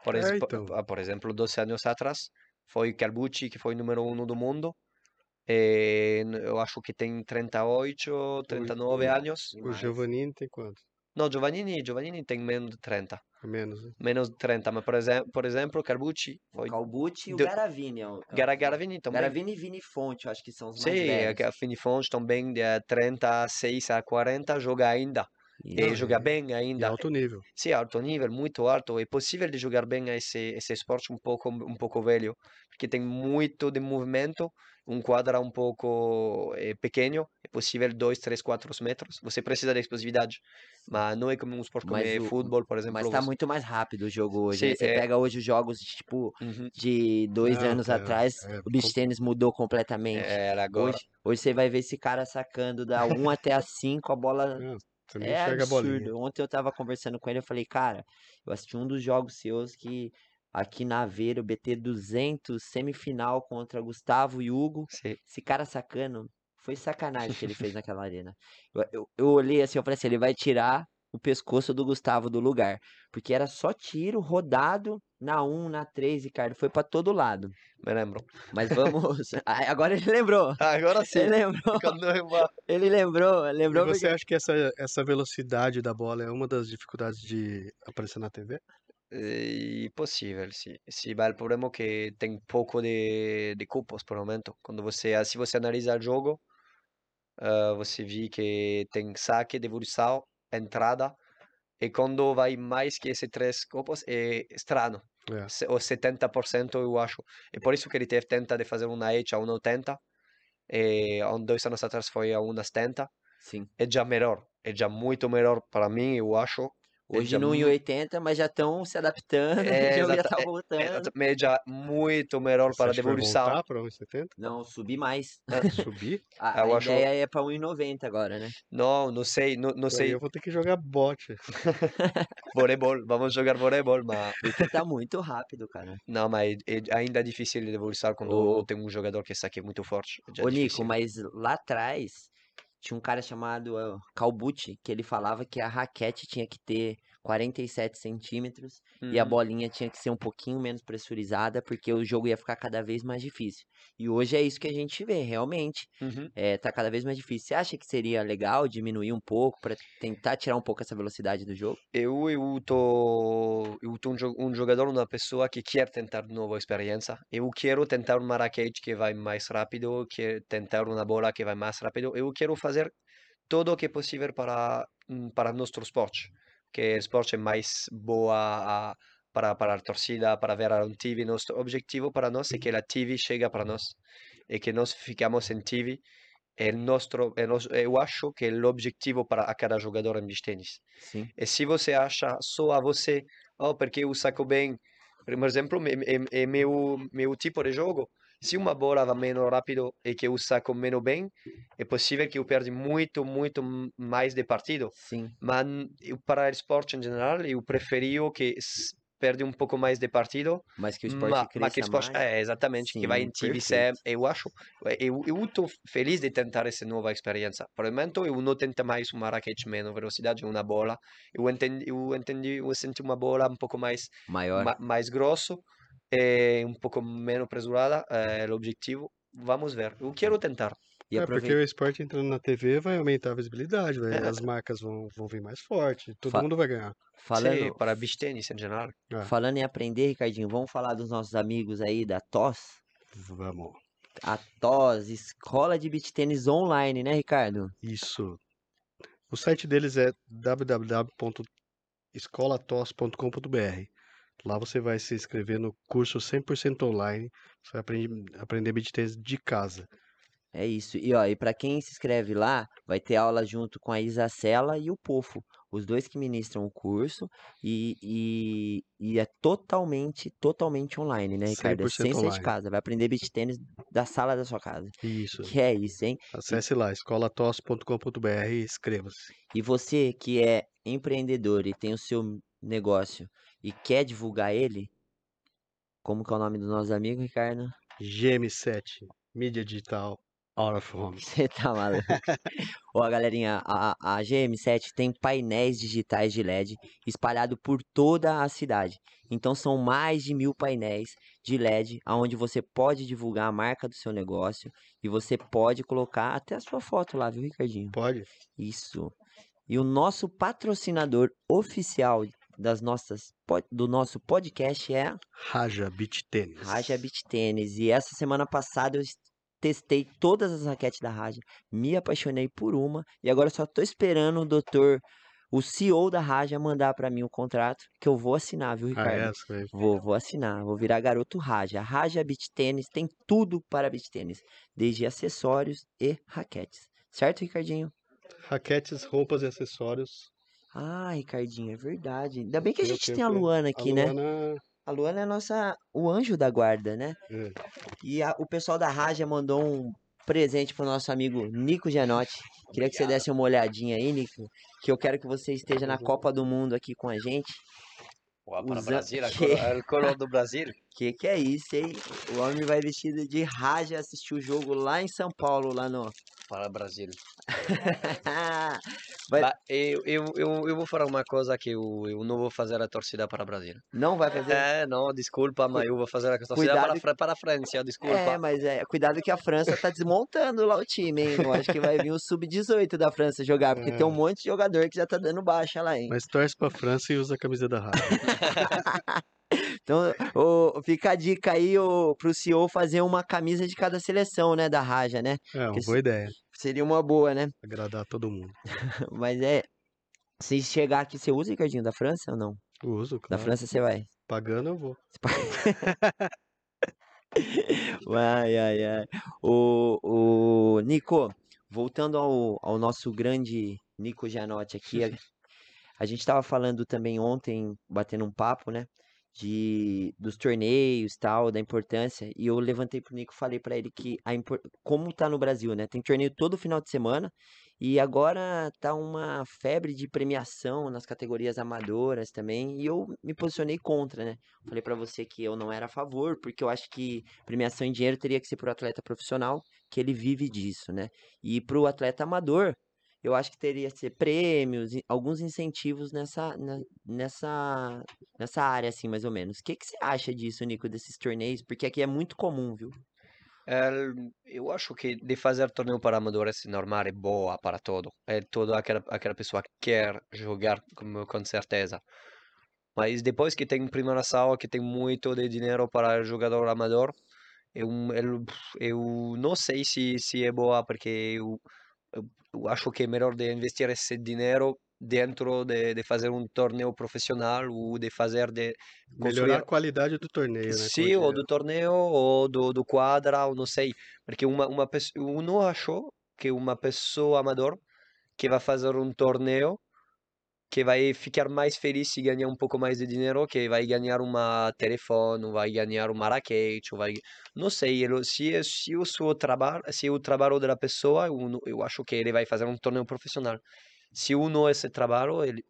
Por, É, ex- po- então. ah, por exemplo, 12 anos atrás, foi Carbucci que foi número um do mundo. E n- eu acho que tem 38, 39 o- anos. O Giovannini tem quanto? Não, Giovannini, Giovannini tem menos de 30. É menos, né? Menos de 30, mas por, exem por exemplo, Carbucci O foi Calbucci e o Garavini. é o- é o- Gara Garavini também. Garavini e Vini Fonte, eu acho que são os mais Sim, velhos. que a Fini Fonte também de 36 a 40 joga ainda. E- E Não, joga e- bem Em ainda. alto nível. Sim, alto nível, muito alto. É possível de jogar bem esse esse esporte um pouco um pouco velho, porque tem muito de movimento, um quadra um pouco eh, pequeno, é possível 2, 3, 4 metros. Você precisa de explosividade, mas não é como um esporte como Mas é o- futebol, por exemplo. Mas tá você- muito mais rápido o jogo hoje. Sim, né? Você é. pega hoje os jogos, tipo, Uhum. de dois Não, anos é- atrás, é o beach tênis mudou completamente. Era agora. Hoje, hoje você vai ver esse cara sacando da 1 até a 5, a bola É absurdo. Ontem eu tava conversando com ele, eu falei, cara, eu assisti um dos jogos seus que aqui na Aveiro, BT 200, semifinal contra Gustavo e Hugo, Sim. esse cara sacando, foi sacanagem que ele fez naquela arena. Eu, eu, eu olhei assim, eu falei assim, ele vai tirar o pescoço do Gustavo do lugar, porque era só tiro rodado na 1, na 3, Ricardo, foi pra todo lado. Me lembro. Mas vamos, agora ele lembrou. Agora sim. Ele lembrou, ele lembrou, E lembrou você porque... acha que essa, essa velocidade da bola é uma das dificuldades de aparecer na TV? É possível, sim. Sim, mas o problema é que tem pouco de, de cupos por momento. Quando você, se você analisa o jogo, ah, você vê que tem saque, devolução, entrada, e quando vai mais que esses três cupos, é estranho. É. Se- Ou 70% eu acho. E por isso que ele teve tenta de fazer uma H a 1,80, e há dois anos atrás foi a 1,70. Sim. É já melhor, é já muito melhor para mim, eu acho. É Hoje no mu- 1,80, mas já estão se adaptando, É, o jogo já tá é- voltando. É, mas já muito melhor Você para devolução. voltar para 1,70? Não, subir mais. Subir? A, Eu a acho- ideia é pra 1,90 agora, né? Não, não sei, não, não sei. eu vou ter que jogar bote. Voleibol, vamos jogar voleibol, mas Porque tá muito rápido, cara. não, mas é, é ainda é difícil de devolução quando Ô- tem um jogador que saque muito forte. Já é Ô, Nico, mas lá atrás tinha um cara chamado uh, Calbucci, que ele falava que a raquete tinha que ter 47 centímetros e a Uhum. bolinha tinha que ser um pouquinho menos pressurizada porque o jogo ia ficar cada vez mais difícil. E hoje é isso que a gente vê, realmente. Uhum. É, tá cada vez mais difícil. Você acha que seria legal diminuir um pouco para tentar tirar um pouco essa velocidade do jogo? Eu, eu tô, eu tô um, jo- um jogador, uma pessoa que quer tentar nova experiência. Eu quero tentar uma raquete que vai mais rápido, quero tentar uma bola que vai mais rápido. Eu quero fazer tudo o que é possível para, hum, para nosso esporte, que o esporte é mais boa para, para a torcida, para ver a um TV. Nosso objetivo para nós é que a TV chega para nós e que nós ficamos em TV. É nosso, é nos- eu acho que é o objetivo para a cada jogador em beach. Sim. E se você acha só a você, oh, porque eu saco bem, por exemplo, é, é, é meu, meu tipo de jogo. Se uma bola vai menos rápido e que eu saco menos bem, é possível que eu perca muito, muito mais de partido. Sim. Mas eu, para o esporte em geral, eu preferia que perde um pouco mais de partido, Mas que o esporte ma- mas que o esporte, mais. é, exatamente, que vai Sim, em TV perfeito. eu acho, eu, eu estou feliz de tentar essa nova experiência. Por o momento, eu não tento mais uma raquete menos velocidade, uma bola. Eu entendi, eu entendi, eu senti uma bola um pouco mais, Maior. ma- mais grosso, e um pouco menos pressurada, é o objetivo. Vamos ver. Eu quero tentar. E É, porque o esporte entrando na TV vai aumentar a visibilidade, vai- É. as marcas vão, vão vir mais forte, todo Fa- mundo vai ganhar. Falando, Sim, para beach tennis em geral. É, falando em aprender, Ricardinho, vamos falar dos nossos amigos aí da TOS. vamos. A TOS, Escola de Beach Tênis Online, né, Ricardo? Isso. O site deles é www.escolatos.com.br. Lá você vai se inscrever no curso 100% online. Você vai aprender, aprender tennis de casa. É isso. E ó, e para quem se inscreve lá, vai ter aula junto com a Isacela e o Pofo, os dois que ministram o curso e, e, e é totalmente, totalmente online, né, Ricardo? É 100% sem sair de casa, vai aprender beach tênis da sala da sua casa. Isso. Que é isso, hein? Acesse lá, escolatos.com.br e inscreva-se. E você que é empreendedor e tem o seu negócio e quer divulgar ele, como que é o nome dos nossos amigos, Ricardo? GM7, mídia digital, out of home. Você tá maluco. Ó, galerinha, a, a GM7 tem painéis digitais de LED espalhado por toda a cidade. Então são mais de mil painéis de LED, onde você pode divulgar a marca do seu negócio e você pode colocar até a sua foto lá, viu, Ricardinho? Pode? Isso. E o nosso patrocinador oficial das nossas, do nosso podcast é Raja Beach Tênis. Raja Beach Tênis. E essa semana passada eu es- testei todas as raquetes da Raja, me apaixonei por uma e agora só tô esperando o doutor, o CEO da Raja mandar para mim o contrato que eu vou assinar, viu, Ah, Ricardo? é? Essa aí. Vou, vou assinar, vou virar garoto Raja. A Raja Beach Tênis tem tudo para beach tênis, desde acessórios e raquetes. Certo, Ricardinho? Raquetes, roupas e acessórios. Ah, Ricardinho, é verdade. Ainda bem que a Eu gente tem a Luana A aqui, né? Luana, A Luana é a nossa, o anjo da guarda, né? é, E a- o pessoal da Raja mandou um presente pro nosso amigo Nico Gianotti. Queria que você desse uma olhadinha aí, Nico, que eu quero que você esteja na Copa do Mundo aqui com a gente. Uau, para o Usa- Brasil, a que- a color do Brasil. Que que é isso, hein? O homem vai vestido de Raja assistir o jogo lá em São Paulo, lá no... Para o Brasil. Vai- eu, eu, eu, eu vou falar uma coisa que eu, eu não vou fazer a torcida para o Brasil. Não vai fazer... É, não, desculpa, mas eu vou fazer a torcida Cuidado para, a para a França, É, desculpa. mas é, cuidado que a França tá desmontando lá o time, hein? Eu acho que vai vir o sub-18 da França jogar, porque tem um É. monte de jogador que já tá dando baixa lá, hein? mas torce pra França e usa a camisa da Raja. Então, ô, fica a dica aí ô, pro CEO fazer uma camisa de cada seleção, né, da Raja, né? É uma Porque boa ideia. Seria uma boa, né? Agradar todo mundo. Mas é. Se chegar aqui, você usa, Ricardinho, da França ou não? Uso, Da claro. França você vai. Pagando eu vou. Ai, ai, ai. O, o Nico, voltando ao, ao nosso grande Nico Gianotti aqui, a, a gente estava falando também ontem, batendo um papo, né? De, dos torneios tal, da importância, e eu levantei pro Nico falei para ele que a como tá no Brasil, né? Tem torneio todo final de semana, e agora tá uma febre de premiação nas categorias amadoras também, e eu me posicionei contra, né? Falei pra você que eu não era a favor, porque eu acho que premiação em dinheiro teria que ser pro atleta profissional, que ele vive disso, né? E pro atleta amador, eu acho que teria que ser prêmios, alguns incentivos nessa, na- nessa, nessa área, assim, mais ou menos. O que que você acha disso, Nico, desses torneios? Porque aqui é muito comum, viu? Eh, eu acho que de fazer torneio para amadores normal é boa para todo. É toda aquela, aquela pessoa que quer jogar com, com certeza. Mas depois que tem primeira sala, que tem muito de dinheiro para jogador amador, eu, eu, eu não sei se, se é boa, porque eu, eu acho que é melhor de investir esse dinheiro dentro de, de fazer um torneio profissional ou de fazer de Melhorar a qualidade do torneio, né? Sim, ou do torneio, ou do, do quadra, ou não sei. Porque uma, uma pessoa, não acho que uma pessoa amador que vai fazer um torneio que vai ficar mais feliz se ganhar um pouco mais de dinheiro, que vai ganhar uma telefone, vai ganhar uma raquete, vai... Não sei, ele- se, se o seu trabalho, se o trabalho da pessoa, eu, eu acho que ele vai fazer um torneio profissional. Se um não é esse trabalho, ele,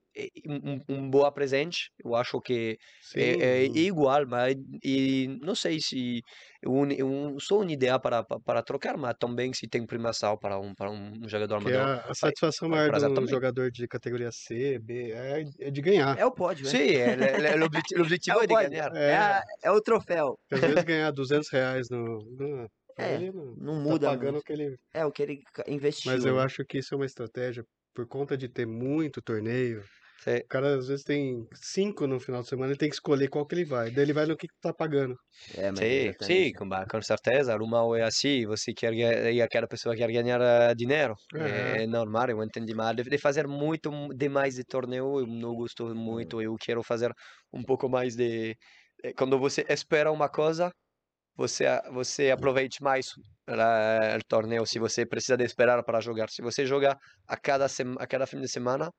um, um bom presente, eu acho que é, é igual, mas e não sei se é um, é um, só uma ideia para, para, para trocar, mas também se tem primação para um, para um jogador que amador. a, a satisfação maior de um também. jogador de categoria C, B, é, é de ganhar. É o pódio, né? Sim, é, é, é, o objetivo, o objetivo É o é de ganhar. É, a- é o troféu. Às vezes ganhar 200 reais no... no É, ele não, Não tá muda pagando o que ele... É o que ele investiu. Mas eu né? acho que isso é uma estratégia, por conta de ter muito torneio, Sim. o cara às vezes tem cinco no final de semana, ele tem que escolher qual que ele vai. Daí ele vai no que que tá pagando. É, mas Sim, exatamente. sim, com, com certeza. O mal é assim. Você quer ganhar, e aquela pessoa quer ganhar eh, dinheiro. É, É. normal, eu entendi mal. De, fazer muito demais de torneio, eu não gosto muito. Eu quero fazer um pouco mais de. eh, Quando você espera uma coisa, você, a- você aproveite mais eh, o torneio. Se você precisa de esperar para jogar. Se você joga a cada, sema- a cada fim de semana,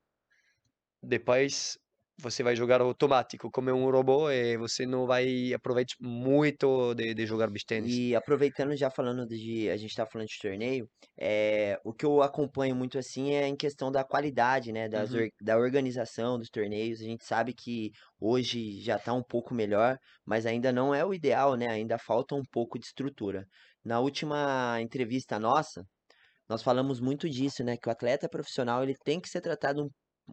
depois você vai jogar automático, como um robô, e você não vai aproveitar muito de, de jogar beach tennis. E aproveitando já falando de, a gente tá falando de torneio, é, o que eu acompanho muito assim é em questão da qualidade, né, das Uhum. or- da organização dos torneios. A gente sabe que hoje já tá um pouco melhor, mas ainda não é o ideal, né? Ainda falta um pouco de estrutura. Na última entrevista nossa, nós falamos muito disso, né? Que o atleta profissional ele tem que ser tratado um,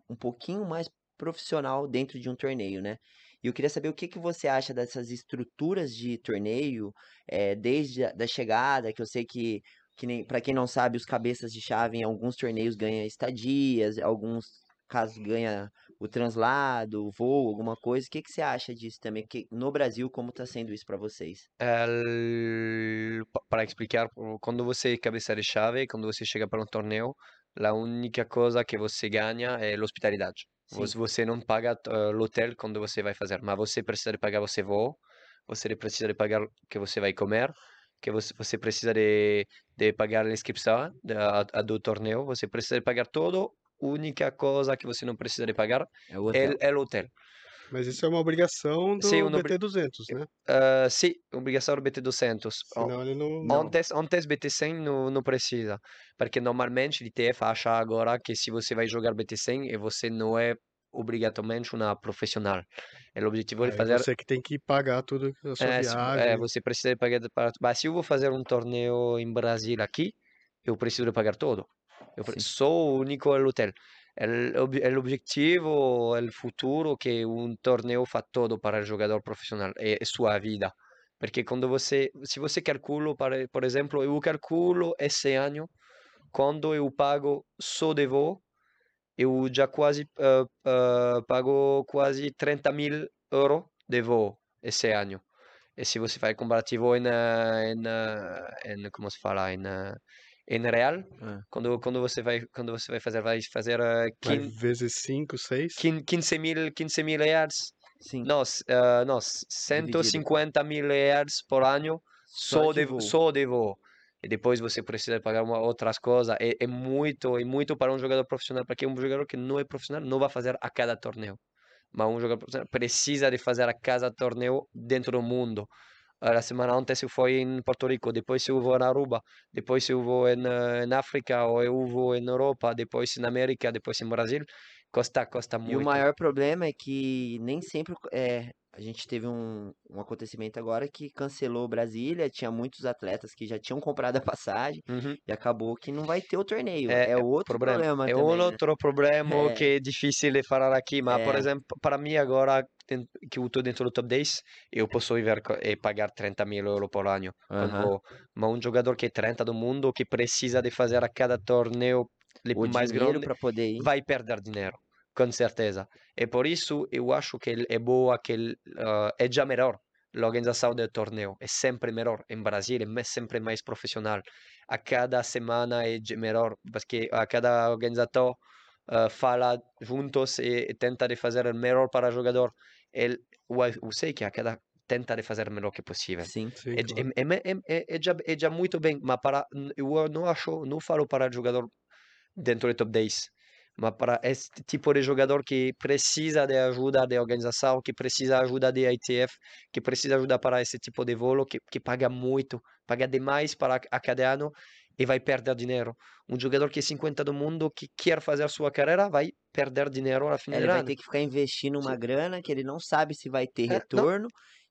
um pouquinho mais profissional dentro de um torneio, né? E eu queria saber o que que você acha dessas estruturas de torneio, eh, desde a da chegada, que eu sei que, que para quem não sabe, os cabeças de chave em alguns torneios ganham estadias, alguns casos ganha o translado, o voo, alguma coisa. O que que você acha disso também? Que no Brasil, como tá sendo isso para vocês? Pa- Para explicar, quando você é cabeça de chave, quando você chega para um torneio, a única coisa que você ganha é a hospitalidade. Sim. Você, não paga uh, l'hotel quando você vai fazer, mas você precisa de pagar você voo, você precisa de pagar o que você vai comer, que você, você precisa de, de pagar a inscrição da, a- do torneio, você precisa de pagar tudo. A única coisa que você não precisa de pagar É o é, hotel. é o hotel. Mas isso é uma obrigação do Sim, uma obri- BT200, né? Uh, sim, obrigação do BT200. Senão ele não... Antes, antes BT100 não, não precisa, porque normalmente o ITF acha agora que se você vai jogar BT100 e você não é obrigatoriamente uma profissional. É o objetivo de Aí fazer você que tem que pagar tudo a sua é, se- viagem. é, você precisa de pagar mas se eu vou fazer um torneio em Brasil aqui, eu preciso de pagar tudo. Eu Sim. só o único é hotel. Ob- el objetivo, el futuro que um torneio faz todo para o jogador profissional, é, é sua vida. Porque quando você, se você calcula, por exemplo, eu calculo esse ano, quando eu pago só de voo, eu já quase ah, ah, pago quase 30 mil euros de voo esse ano. E se você faz comparativo em, em, em como se fala, em, em real, Ah. quando, quando você vai quando você vai fazer vai fazer Vai quin- vezes 5, 6. quin- 15 mil 15 mil reais, Sim. não, s- ah, não, 150 mil reais por ano Só só de de, voo. só de voo. E depois você precisa pagar uma, outras coisas. É, é muito, é muito para um jogador profissional, porque um jogador que não é profissional não vai fazer a cada torneio. Mas um jogador profissional precisa de fazer a cada torneio dentro do mundo. A semana antes eu fui em Porto Rico, depois eu vou na Aruba, depois eu vou em, eh, em África, ou eu vou em Europa, depois na América, depois em Brasil. Costa, costa E o muito. maior problema é que nem sempre é, a gente teve um, um acontecimento agora que cancelou Brasília, tinha muitos atletas que já tinham comprado a passagem Uhum. e acabou que não vai ter o torneio. É, É, outro problema. problema È também, un né? altro problema É. che è difficile fare aqui, ma por É. exemplo, para mim agora que eu estou dentro do top 10, eu posso viver e pagar 30 mil euro por ano. Ma un giocatore che è 30 do mundo, che precisa di fare a cada torneo le O mais grande, poder ir. vai perder dinheiro, com certeza. E por isso eu acho que é boa que eh, é já melhor l'organizzazione del torneo, è sempre melhor. Em Brasília é sempre mais profissional. A cada semana é de- melhor, porque a cada organizador eh, fala juntos e, e tenta de fazer o melhor para o jogador. El, eu, eu sei que a cada tenta de fazer o melhor que possível. Sim. Sim, É, claro. é, é, é, já, é já muito bem, mas para, eu não acho, não falo para jogador dentro do top 10, mas para este tipo de jogador que precisa de ajuda de organização, que precisa de ajuda de ITF, que precisa de ajuda para esse tipo de voo, que, que paga muito, paga demais para a cada ano e vai perder dinheiro. Um jogador que é 50 do mundo, que quer fazer a sua carreira, vai perder dinheiro ao fim Ele do vai ter que ficar investindo uma grana que ele não sabe se vai ter É, não. retorno.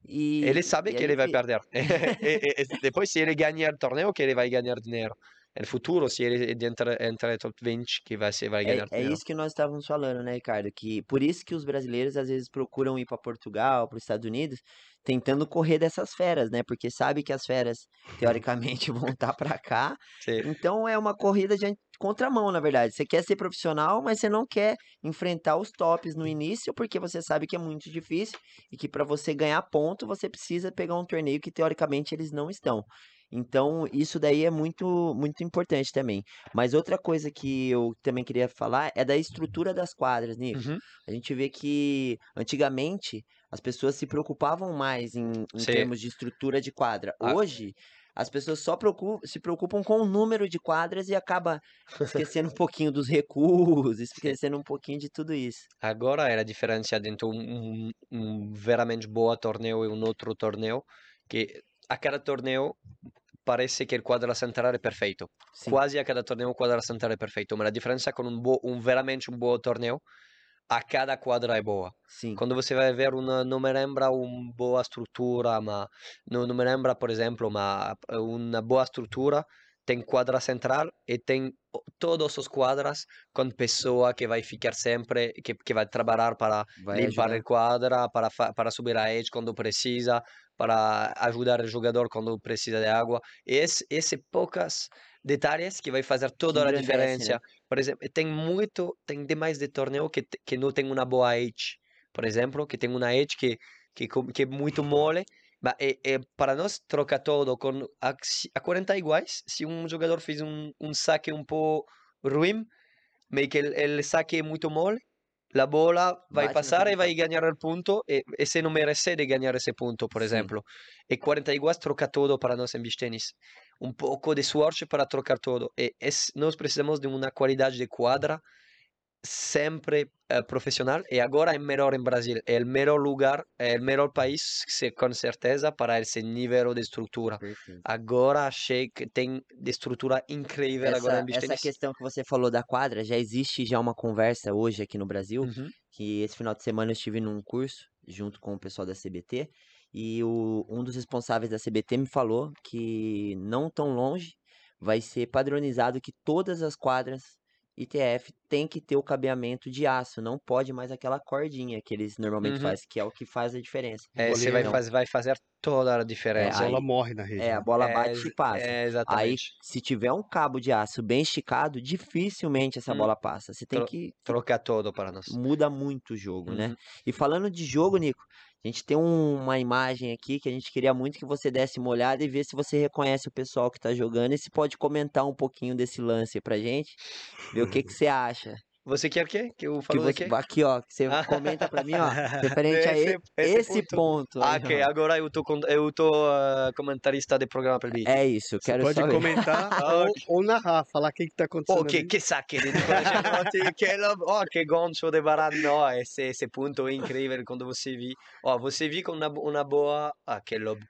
E, Ele sabe e que aí ele vai perder. Depois, se ele ganhar o torneio, que ele vai ganhar dinheiro. No futuro, se ele entra, entra top 20, que vai, se vai É, ganhar é dinheiro. isso que nós estávamos falando, né, Ricardo? Que por isso que os brasileiros às vezes procuram ir para Portugal, para os Estados Unidos, tentando correr dessas feras, né? Porque sabe que as feras teoricamente vão estar para cá. Sim. Então é uma corrida de contramão, na verdade. Você quer ser profissional, mas você não quer enfrentar os tops no início, porque você sabe que é muito difícil e que para você ganhar ponto, você precisa pegar um torneio que teoricamente eles não estão. Então, isso daí é muito, muito importante também. Mas outra coisa que eu também queria falar é da estrutura das quadras, Nico. Uhum. A gente vê que antigamente as pessoas se preocupavam mais em, em termos de estrutura de quadra. Ah. Hoje, as pessoas só preocu- se preocupam com o número de quadras e acaba esquecendo um pouquinho dos recursos, esquecendo um pouquinho de tudo isso. Agora é a diferença entre um, um, um veramente bom torneio e um outro torneio, que a cada torneio parece que o quadro central é perfeito. Quase a cada torneio o quadro central é perfeito, mas a diferença com um, bo, um veramente um bom torneio, a cada quadra é boa. Quando você vai ver uma, não me lembra uma boa estrutura, mas não, não me lembra, por exemplo, uma, uma boa estrutura tem quadra central e tem todos os quadras com pessoa que vai ficar sempre, que, que vai trabalhar para Vai limpar ajudar. a quadra, para, para subir a edge quando precisa, para ajudar o jogador quando precisa de água. E esse, esse poucas detalhes que vai fazer toda a engrandece, né? diferença. Por exemplo, tem muito, tem demais de torneio que, que não tem uma boa edge, por exemplo, que tem uma edge que, que, que é muito mole, mas é, é para nós trocar todo com a, a 40 iguais, se um jogador fez um, um saque um pouco ruim, mas que o saque é muito mole, a bola vai Bate na passar e 40. vai ganhar o ponto, e, e se não merece de ganhar esse ponto, por Sim. exemplo. E 40 iguais troca todo para nós em beach tennis. Um pouco de sorte para trocar todo. E es- nós precisamos de uma qualidade de quadra sempre eh, profissional e agora é melhor em Brasil. É o melhor lugar, é o melhor país, se- com certeza, para esse nível de estrutura. Perfeito. Agora achei que tem de estrutura incrível agora Essa, beach essa tennis. questão que você falou da quadra, já existe já uma conversa hoje aqui no Brasil, Uhum. que esse final de semana eu estive num curso junto com o pessoal da CBT e o, um dos responsáveis da CBT me falou que não tão longe vai ser padronizado que todas as quadras ITF tem que ter o cabeamento de aço, não pode mais aquela cordinha que eles normalmente Uhum. fazem, que é o que faz a diferença. É, você vai, Bolinha. faz, vai fazer toda a A diferença. aí- bola morre na rede. É, a né? bola É, bate e passa. é, Aí, exatamente. se tiver um cabo de aço bem esticado, dificilmente essa Hum. bola passa. Você tem Tro- que Troca todo para nós. muda muito o jogo, né? Uhum. E falando de jogo, Nico, a gente tem um- uma imagem aqui que a gente queria muito que você desse uma olhada e ver se você reconhece o pessoal que tá jogando e se pode comentar um pouquinho desse lance pra gente, ver o que que você acha. Você quer que? Que eu Que falo de você, quê? aqui, ó, que você Ah. comenta pra mim, ó, referente a Esse- e- esse esse, ponto. ponto. Ah, ok. ó. Agora eu tô, com- eu tô ah, comentarista de programa pelo beat. É isso, Você quero pode saber. comentar ou, ou narrar, falar o que, que tá acontecendo. Che sacche di Nicola Gianotti, che, lo- oh, che goncio de Baran, no, esse, esse ponto é incrível quando você vi, oh, você vi com uma, uma boa, ah, que lob,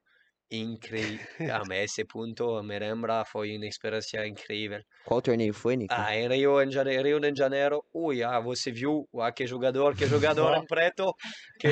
incrível. A me esse ponto me lembra, foi uma experiência incrível. Qual torneio foi, Nico? Ah, em Rio, em Janeiro, Rio de Janeiro, ui, ah, você viu, ah, que jogador, que jogador em preto, que,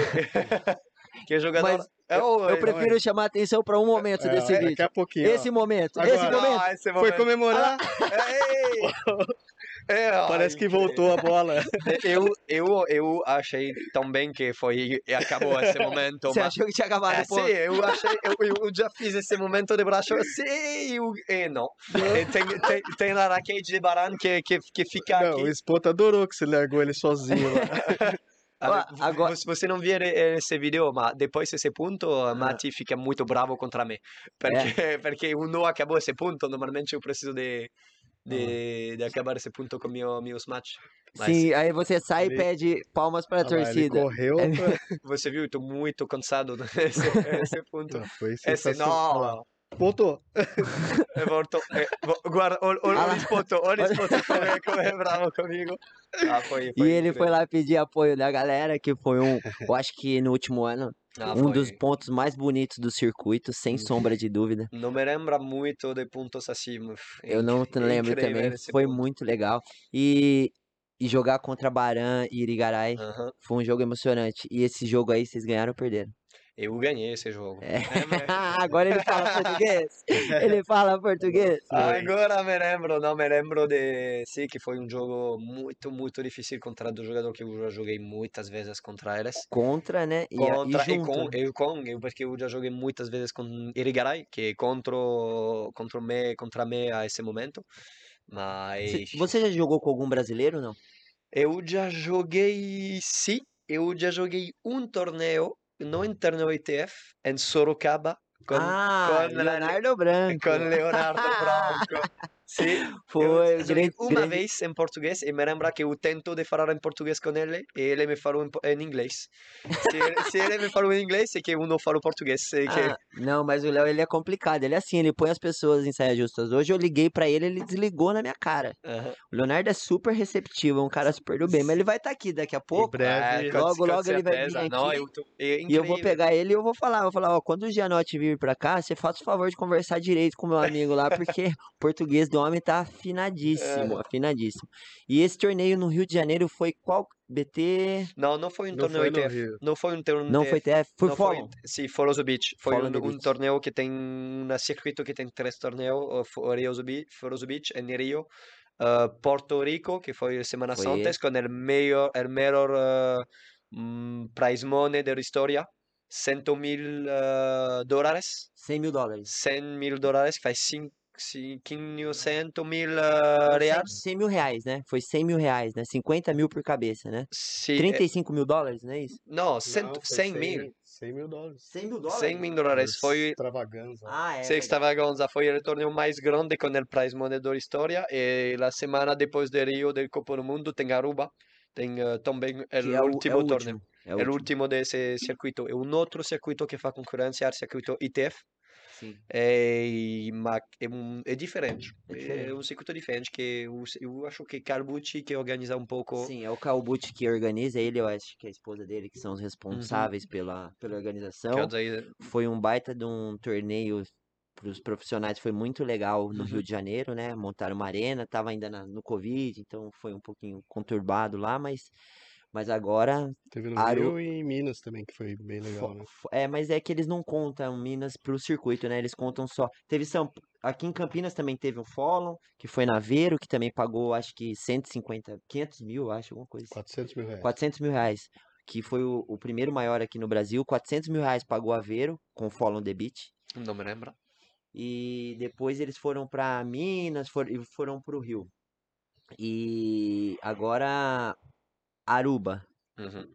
que jogador... Mas Oh, Eu eh, prefiro chamar a atenção para um momento É, desse daqui vídeo. a pouquinho. ó. Esse momento, Agora- esse momento. esse Foi momento- comemorar, Ei! É, parece que incrível. voltou a bola. Eu, eu, eu achei também que foi e acabou esse momento. Você mas- achou que tinha acabado É, o sim, eu achei, eu, eu já fiz esse momento de braço, sim, eu, e não. E tem, tem, tem a raquete de Baran que, que, que fica Não, aqui. o Spoto adorou que você largou ele sozinho lá. Ah, agora- Você, você não viu esse vídeo, mas depois desse ponto, a Mati fica muito bravo contra mim. Porque, porque eu não acabou esse ponto, normalmente eu preciso de, de, de acabar esse ponto com meu, meus matches. Mas Sim, aí você sai e Ele- pede palmas para a Ah lá, ele torcida. correu. É. pra- você viu, eu tô muito cansado nesse, nesse ponto. Foi Esse sensacional. Olha lá. não, Voltou. É voltou. É, guarda, olha, olha, Ah olha lá. o Spoto, olha o Spoto como é, como é bravo comigo. Ah, foi, E foi ele foi lá pedir apoio da galera, que foi um, eu acho que no último ano, Ah, um foi- dos pontos mais bonitos do circuito, sem sombra de dúvida. Não me lembra muito de pontos assim. uf, Eu não incri- lembro também, foi ponto. muito legal. E, e jogar contra Baran e Irigaray foi um jogo emocionante. E esse jogo aí, vocês ganharam ou perderam? Eu ganhei esse jogo. É. mas- Agora ele fala português. Ele fala português. Agora me lembro, não me lembro de. Sim, que foi um jogo muito, muito difícil contra dois jogadores que eu já joguei muitas vezes contra eles. Contra, né? E, Contra, e e, junto. com, né? eu com, eu, porque eu já joguei muitas vezes com Irigaray, que é contra, contra, me, contra me a esse momento. Mas. Cê- Você já jogou com algum brasileiro, não? Eu já joguei, sim, eu já joguei um torneio no Interno ITF em Sorocaba com, ah, Leonardo Branco. com Leonardo Branco. Sim, Foi eu grande, uma grande- vez em português e me lembra que eu tento de falar em português com ele e ele me falou em, em inglês. Se ele, se ele me falou em inglês é que eu não falo português. É que... Ah, não, mas o Léo ele é complicado. Ele é assim, ele põe as pessoas em saia justas. Hoje eu liguei pra ele, ele desligou na minha cara. Aham. O Leonardo é super receptivo, é um cara super do bem, mas ele vai estar aqui daqui a Em pouco. breve. É, logo, logo ele vai vir certeza. Não, aqui eu tô- é E eu vou pegar ele e eu vou falar, vou falar, ó, quando o Gianotti vir pra cá, você faz o favor de conversar direito com o meu amigo lá, porque português do homem tá afinadíssimo, afinadíssimo. E esse torneio no Rio de Janeiro foi qual BT? Não, não foi um Não torneio foi no ITF. Rio. Não foi um torneio Não foi TF, foi Não Fórum. Sim, Foros Beach. Foi Follow um, the um Beach. torneio que tem um circuito que tem três torneios, Foros Beach, Foros Beach em Rio, uh, Porto Rico, que foi Semana Foi Santos, com o melhor, el melhor uh, mm, prize money da história, 100 mil uh, dólares, 100 mil dólares. 100 mil dólares, que faz cin- cin- 500 mil uh, 100, reais. 100 mil reais, né? Foi 100 mil reais, né? 50 mil por cabeça, né? É- 35 mil dólares, não é isso? não, cento- Não, foi 100 mil. 100 mil dólares. 100 mil 100 mil dólares. Foi Extravaganza. Ah, é. Sim, verdade. extravaganza foi o torneio mais grande com o prize money da história e a semana depois de Rio del Copa do Mundo tem Aruba, tem eh, também o Que é o- é último o torneio, último, é é o o último. último desse circuito. É um outro circuito que faz concorrência ao circuito ITF. É, é, um, é diferente. É É, diferente. um circuito diferente que eu, eu acho que Carbucci que organiza um pouco. Sim, é o Calbucci que organiza, ele eu acho que é a esposa dele, que são Uhum. os responsáveis pela, pela organização. Quer dizer, Foi um baita de um torneio para os profissionais, foi muito legal no Uhum. Rio de Janeiro, né? Montaram uma arena, tava ainda na- no Covid, então foi um pouquinho conturbado lá, mas, mas agora Teve no Aru- Rio e em Minas também, que foi bem legal, fo- né? é, mas é que eles não contam Minas pro circuito, né? Eles contam só. Teve São aqui em Campinas também teve um Follow, que foi na Aveiro, que também pagou acho que 150, 500 mil, acho, alguma coisa assim. 400 mil reais. 400 mil reais, que foi o, o primeiro maior aqui no Brasil. 400 mil reais pagou a Aveiro, com Follow on the Beach. não me lembro. E depois eles foram para Minas for, e foram para o Rio. E agora Aruba, Uhum.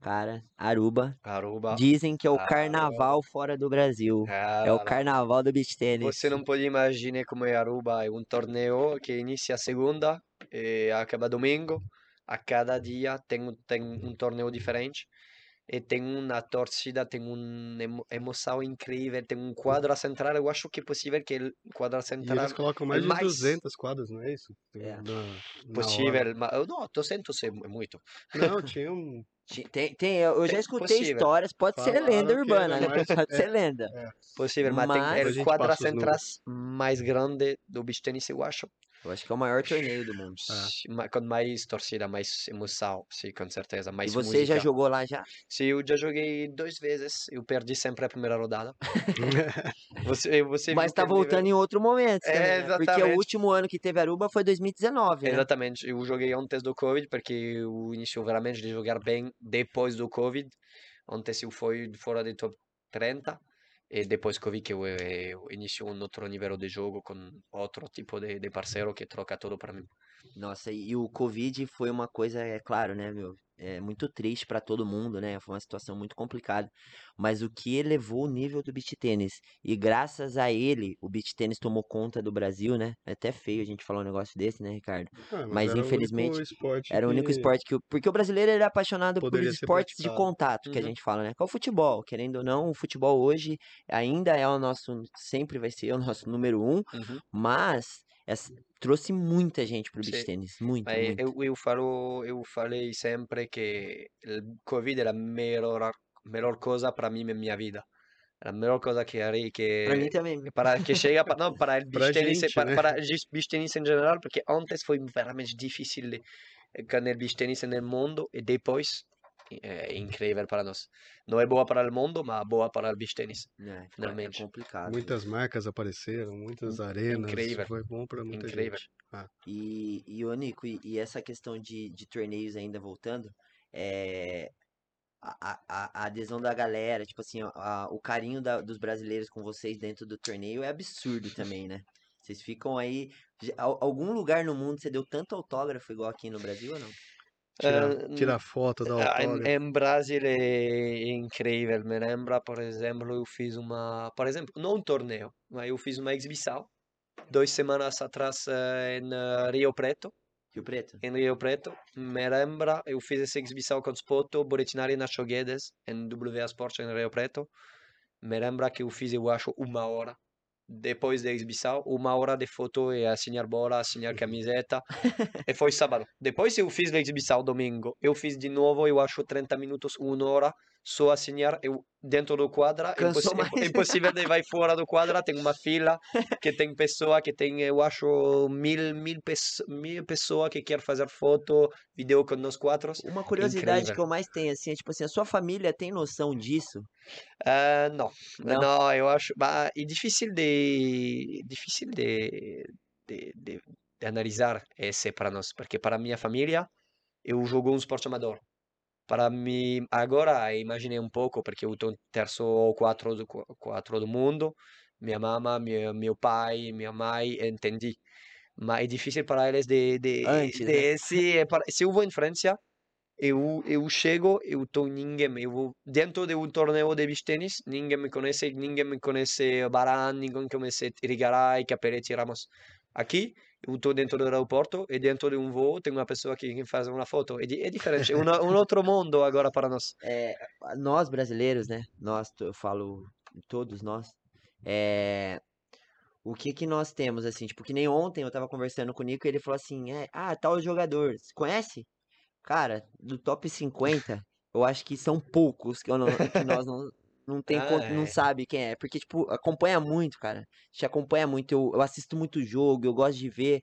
cara, Aruba. Aruba. Dizem que é o Aruba. carnaval fora do Brasil. É o Cara, carnaval do beach tennis. Você não pode imaginar como é Aruba. É um torneio que inicia segunda e acaba domingo. A cada dia tem, tem um torneio diferente. E tem uma torcida, tem uma emo- emoção incrível, tem um quadra central. Eu acho que é possível que o quadra E central eles colocam mais de mais- 200 quadros, não é isso? É. na- na hora. possível, mas não, 200 é muito. Não, tinha um. Tem, tem, eu já Tem- escutei possível. histórias, pode ser Falaram lenda que urbana, né? mais- Pode é. ser lenda. Possível, mas, Mas- tem o os central mais grande do beach tennis, eu acho. Eu acho que é o maior torneio do mundo. Ma- Com mais torcida, mais emoção, sim, com certeza. E Mais você já música. jogou lá já? Sim, eu já joguei duas vezes. Eu perdi sempre a primeira rodada. Você, você Mas tá que nível- voltando em outro momento É, né? Porque o exatamente. último ano que teve Aruba foi 2019, né? Exatamente, eu joguei antes do Covid, porque eu iniciei realmente de jogar bem depois do Covid. Antes eu fui fora de top 30 e depois Covid que eu, eu iniciei um outro nível de jogo com outro tipo de, de parceiro que troca tudo para mim. Nossa, e o Covid foi uma coisa, é claro, né, meu? É muito triste pra todo mundo, né? Foi uma situação muito complicada. Mas o que elevou o nível do beach tênis e graças a ele, o beach tênis tomou conta do Brasil, né? É até feio a gente falar um negócio desse, né, Ricardo? Ah, Mas, era único infelizmente, Era o único que- esporte que. Porque o brasileiro é apaixonado por esportes de contato, que a Uhum. gente fala, né? Que é o futebol. Querendo ou não, o futebol hoje ainda é o nosso. Sempre vai ser o nosso número um, Uhum. mas essa- trouxe muita gente pro beach Sim. tênis. Muito, eu, eu, falo, eu falei sempre que o Covid era a melhor, melhor coisa para mim na minha vida. Era a melhor coisa que que Pra mim também. para que chega para não para o beach tennis gente, para, né? para beach tennis em geral porque antes foi realmente difícil de- com o beach tennis no mundo e depois é incrível para nós não é boa para o mundo mas boa para o beach tennis É, fica- é Finalmente. complicado. Muitas marcas apareceram, muitas arenas. incrível. Foi bom pra muita Incrível. gente. E, e ô Nico, e, e essa questão de, de torneios ainda voltando, é, a, a- a, adesão da galera, tipo assim, a- o carinho da- dos brasileiros com vocês dentro do torneio é absurdo também, né? Vocês ficam aí. algum lugar no mundo você deu tanto autógrafo igual aqui no Brasil ou não? Tirar, Ah, tirar foto, Ah, em, autógrafo. em Brasil é incrível. Me lembra, por exemplo, eu fiz uma, por exemplo, não um torneio, mas eu fiz uma exibição duas semanas atrás eh, em eh, Rio Preto. Rio Preto? Em Rio Preto, me lembra, eu fiz essa exibição com Spoto, Boletinari Nacho Guedes, em WA Sports em Rio Preto. Me lembra que eu fiz, eu acho, uma hora. Depois da exibição, uma hora de foto e assinar bola, assinar camiseta. e foi sábado. Depois eu fiz a exibição domingo. Eu fiz de novo, eu acho, 30 minutos, uma hora, só assinar eu, dentro do quadra. Cansou Impossi- mais. impossível de vai fora do quadra, tem uma fila que tem pessoa que tem, eu acho, mil, mil, pesso- mil pessoas que quer fazer foto, vídeo com nós quatro. Uma curiosidade que Incrível. eu mais tenho, assim, é tipo assim, a sua família tem noção disso? Ah, não, Não? não, eu acho, bah, é difícil de, difícil de, de, de, de analisar esse para nós, porque para minha família eu jogo um esporte amador. Para mim, agora imaginei um pouco, porque eu estou terço ou quatro do, qu- quatro do mundo, minha mama, meu, meu pai, minha mãe, entendi. Mas é difícil para eles de, de, Antes, de se, é para- se eu vou em França, eu, eu chego, eu tô ninguém, eu vou dentro de um torneio de beach tennis, ninguém me conhece, ninguém me conhece Baran, ninguém conhece Irigaray, Caperetti, Ramos. Aqui, eu tô dentro do aeroporto e dentro de um voo tem uma pessoa que faz uma foto. É, é diferente, é um, um outro mundo agora para nós. É, nós brasileiros, né? Nós, eu falo todos nós. É, o que que nós temos assim, tipo, que nem ontem eu tava conversando com o Nico e ele falou assim, é, ah, tal jogador, conhece? Cara, do top 50, eu acho que são poucos que, não, que nós não não tem Ah, con- não é. sabe quem é, porque tipo, acompanha muito, cara. Te acompanha muito, eu, eu assisto muito jogo, eu gosto de ver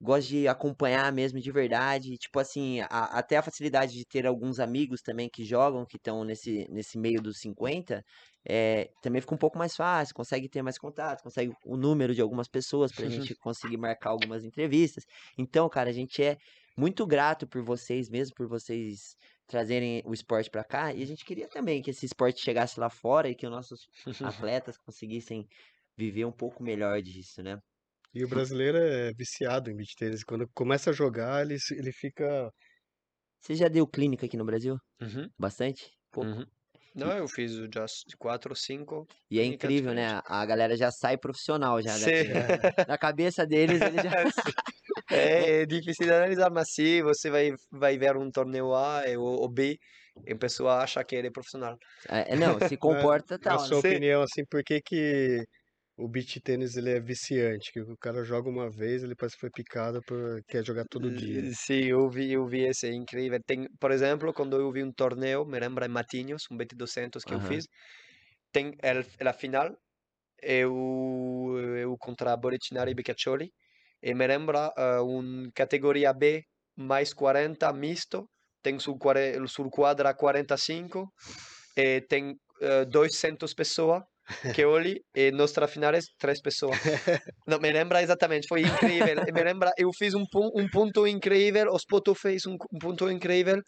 gosto de acompanhar mesmo de verdade. Tipo assim, a- até a facilidade de ter alguns amigos também que jogam, que estão nesse, nesse meio dos 50, é, também fica um pouco mais fácil, consegue ter mais contato, consegue o número de algumas pessoas pra gente conseguir marcar algumas entrevistas. Então, cara, a gente é muito grato por vocês mesmo, por vocês trazerem o esporte pra cá. E a gente queria também que esse esporte chegasse lá fora e que os nossos atletas conseguissem viver um pouco melhor disso, né? E o brasileiro é viciado em beach tênis. Quando começa a jogar, ele, se- ele fica. Você já deu clínica aqui no Brasil? Uhum, Bastante? Pouco. uhum. Não, eu fiz já s- quatro, cinco. E é incrível, né? A galera já sai profissional já daqui. Na cabeça deles, ele já. É, é difícil de analisar, mas se você vai, vai ver um torneio A e o, o B, e a pessoa acha que ele é profissional. É, não, se comporta Na tal. sua né? Sim. opinião, assim, por que que o beach tênis ele é viciante? Que o cara joga uma vez, ele parece que foi picado por quer jogar todo dia. Sim, eu vi, eu vi esse, é incrível. Tem, por exemplo, quando eu vi um torneio, me lembra em Matinhos, um BT200 que eu Aham. fiz, tem el, a final, eu, eu contra Boretinari e Becaccioli, e me lembra uh, categoria B mais 40 misto, tem sul, sul quadra 45, e tem uh, 200 pessoas que olhe e nossa final é três pessoas. Não, me lembra exatamente, foi incrível. Me lembra, eu fiz um, um ponto incrível, o Spoto fez um, um ponto incrível,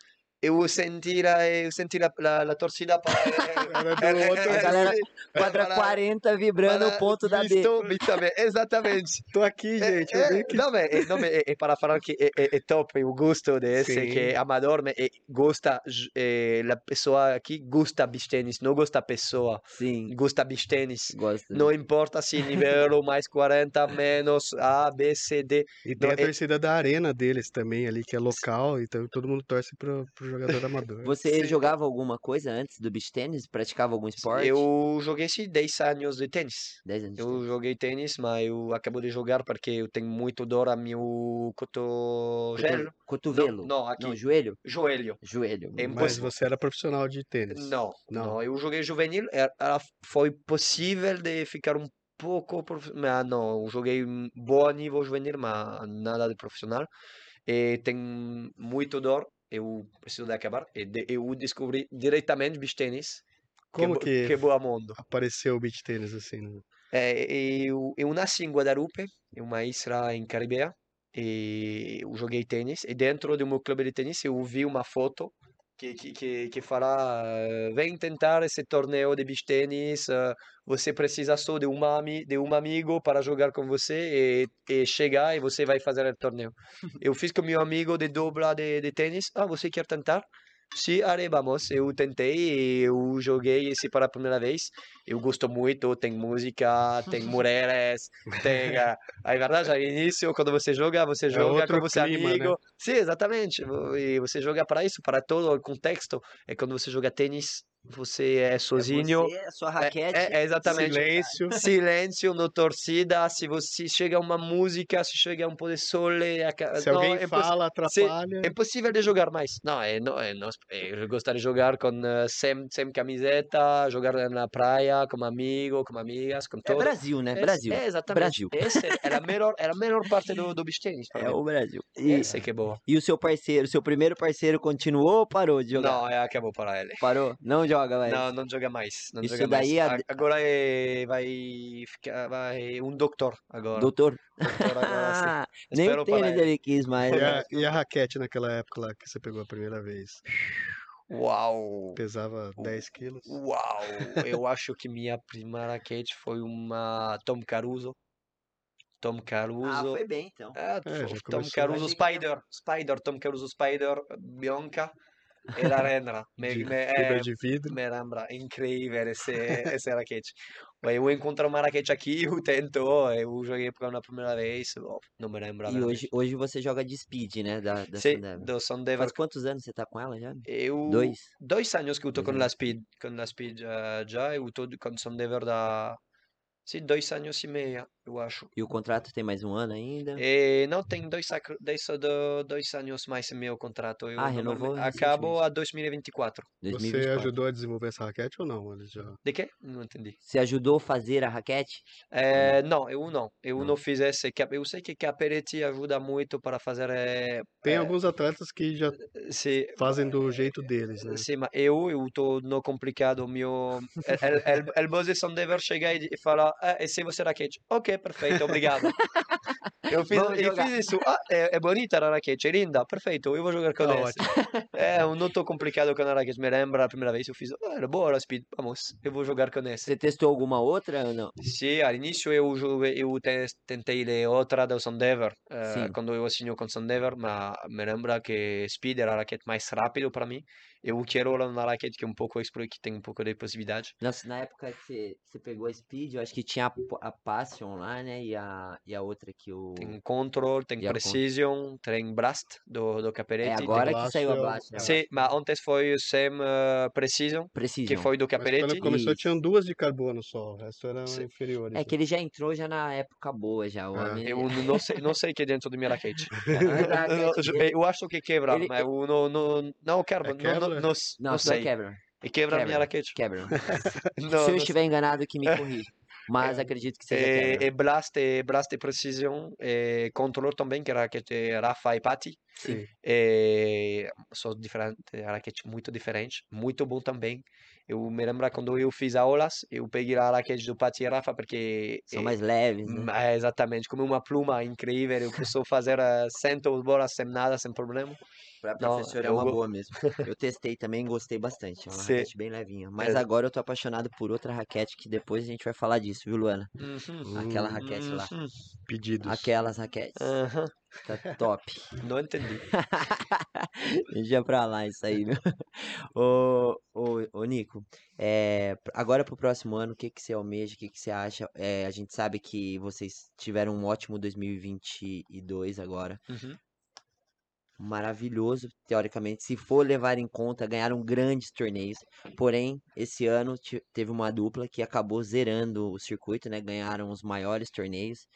eu senti a, eu senti a, a, a torcida para... A galera quadra para- 40 vibrando para o ponto da visto bem, exatamente. tô aqui, gente, eu É, é, não, é, não, é, é para falar que é, é, é top o gosto desse, Sim. que é amador, é, gosta, é, a pessoa aqui gosta beach tênis, não gosta pessoa, Sim, gosta beach tênis. gosto. Não importa se nível mais 40, menos A, B, C, D. E tem Não, a é- torcida da arena deles também ali, que é local, então todo mundo torce pro, pro jogador amador. Você Sim. jogava alguma coisa antes do beach tênis? Praticava algum esporte? Eu joguei sim 10 anos de tênis. 10 anos. Eu joguei tênis, mas eu acabo de jogar porque eu tenho muito dor a meu cotovelo. Coto- Cotovelo. Não, não, aqui. Não, joelho? Joelho. Joelho. É Mas você era profissional de tênis. Não, Não. não, eu joguei juvenil, era, foi possível de ficar um pouco profissional, mas não, eu joguei bom nível juvenil, mas nada de profissional, e tem muito dor, eu preciso de acabar, e de- eu descobri diretamente beach tênis, Como que que boa mundo. apareceu o beach tênis assim? no- É, eu, eu nasci em Guadalupe, uma ilha em Caribe, e eu joguei tênis, e dentro do meu clube de tênis eu vi uma foto que, que, que, fala, vem tentar esse torneio de beach tênis, eh, você precisa só de, uma, de um amigo para jogar com você e, e chegar e você vai fazer o torneio. Eu fiz com meu amigo de dupla de, de tênis, ah, você quer tentar? Sim, aí vamos. Eu tentei, eu joguei esse para a primeira vez. Eu gosto muito, tem música, tem mulheres, tem... A, a verdade, ao início, quando você joga, você joga É com você clima, né? amigo. Sim, exatamente. E você joga para isso, para todo o contexto. É quando você joga tênis, você é sozinho. Você, a sua É, raquete. é, é exatamente. Silêncio. Silêncio no torcida, se você chega uma música, se chega um pôr de sol, é, Se não, alguém é fala, atrapalha. é impossível de jogar mais. Não, é, não, é, não, eu gostaria de jogar com eh, sem, sem camiseta, jogar na praia, com amigo, com amigas, com É todo. Brasil, né? Esse- Brasil. É, exatamente. Brasil. Essa era a melhor, era a melhor parte do, do beach tennis. para É mim. o Brasil. E, Essa que é boa. e o seu parceiro, seu primeiro parceiro continuou ou parou de jogar? Não, é, acabou para ele. Parou? Não joga, vai. Não, não joga mais. Não Isso joga daí mais. é- Agora é, vai ficar vai um doutor agora. Doutor. Doutor agora, sim. Ah, nem o tênis ele. quis mais. E né? a, e a raquete naquela época lá que você pegou a primeira vez? Uau! Pesava 10 quilos? Uau! Eu acho que minha primeira raquete foi uma Tom Caruso. Tom Ah, Caruso. foi bem então. É, É, Tom. Caruso Spider. Spider, Tom Caruso Spider, Bianca. Era lembra. Me, De me, é, de vidro? me lembra. Incrível esse, esse raquete. Eu encontro uma raquete aqui, eu tento, eu joguei pela primeira vez, oh, não me lembro. E hoje, hoje você joga de speed, né? Da, da Sim, Sundever. do Sundever. Faz quantos anos você tá com ela já? Eu, Dois? dois anos que eu tô Dois com a Speed, com a Speed eh, já, eu tô com Sundever da, sim, dois anos e meio, eu acho. E o contrato tem mais um ano ainda? E não tem dois, dois, do- dois anos mais meu contrato. Eu Ah, renovou acabo a 2024. Você 2024. ajudou a desenvolver essa raquete ou não? Ele já... De quê? Não entendi. Você ajudou a fazer a raquete? Eh, não, eu não. Eu Não. não fiz esse. Eu sei que Caperetti ajuda muito para fazer. eh, Tem eh, alguns atletas que já se, fazem do jeito deles, né? Sim, mas eu, eu tô no complicado, meu... El, el, el boss de Sundever chega e e fala, ah, é você raquete. Ok, perfeito, obrigado. Eu fiz, eu fiz isso. Ah, é, é bonita a raquete, é linda, perfeito, eu vou jogar com Tá essa. É, não tô complicado com a raquete, me lembra a primeira vez eu fiz, ah, era boa a speed, vamos, eu vou jogar com essa. Você testou alguma outra ou não? Sim, ao início eu, joguei, eu te- tentei de outra do Sundever, eh, Sim. quando eu assino com Sundever, mas me lembra que Speed era a raquete mais rápido para mim. Eu quero uma raquete que é um pouco explo- que tem um pouco de possibilidade. Nossa, na época que você, pegou a Speed, eu acho que tinha a, a Passion lá, né? E a, e a outra que o. Tem Control, tem E Precision, tem Blast do, do É Caperetti. tem- agora que Blast saiu a é o- Blast, né? Sim, mas antes foi o Sam eh, Precision, que Precision. foi do Mas quando Caperetti. começou tinham duas de carbono só, o resto eram Sim. inferiores. É que ele já entrou já na época boa, já. O Ah. Eu não sei, não sei o que é dentro do minha raquete. Ah, Eu- acho que quebra, ele- mas eu não, não, não quebra, É não, quebra? não, não, Não, não só sei. quebra. E quebra a minha raquete. Quebra. Não, Se eu não estiver enganado, que me corrija. Mas acredito que seja É, quebra. é Blast, é Blast e Precision, é Control também, que é raquete Rafa e Patti. Sim. É, são diferentes, é raquete muito diferente, muito bom também. Eu me lembro quando eu fiz aulas, eu peguei a raquete do Patti e Rafa porque São é, mais leves, né? é, exatamente, como uma pluma incrível, eu posso fazer eh, cento bolas sem nada, sem problema. Pra Não, professora é eu uma go- boa mesmo. Eu testei também, gostei bastante. É uma Sim. raquete bem levinha. Mas É. agora eu tô apaixonado por outra raquete que depois a gente vai falar disso, viu, Luana? Uhum, Aquela raquete lá. uhum, Pedidos. Aquelas raquetes. aham, Tá top. Não entendi. Deixa pra lá isso aí, meu. Ô, ô, ô Nico, é, agora pro próximo ano, o que que você almeja, o que que você acha? É, a gente sabe que vocês tiveram um ótimo 2022 agora, Uhum. maravilhoso, teoricamente, se for levar em conta, ganharam grandes torneios, porém, esse ano teve uma dupla que acabou zerando o circuito, né? Ganharam os maiores torneios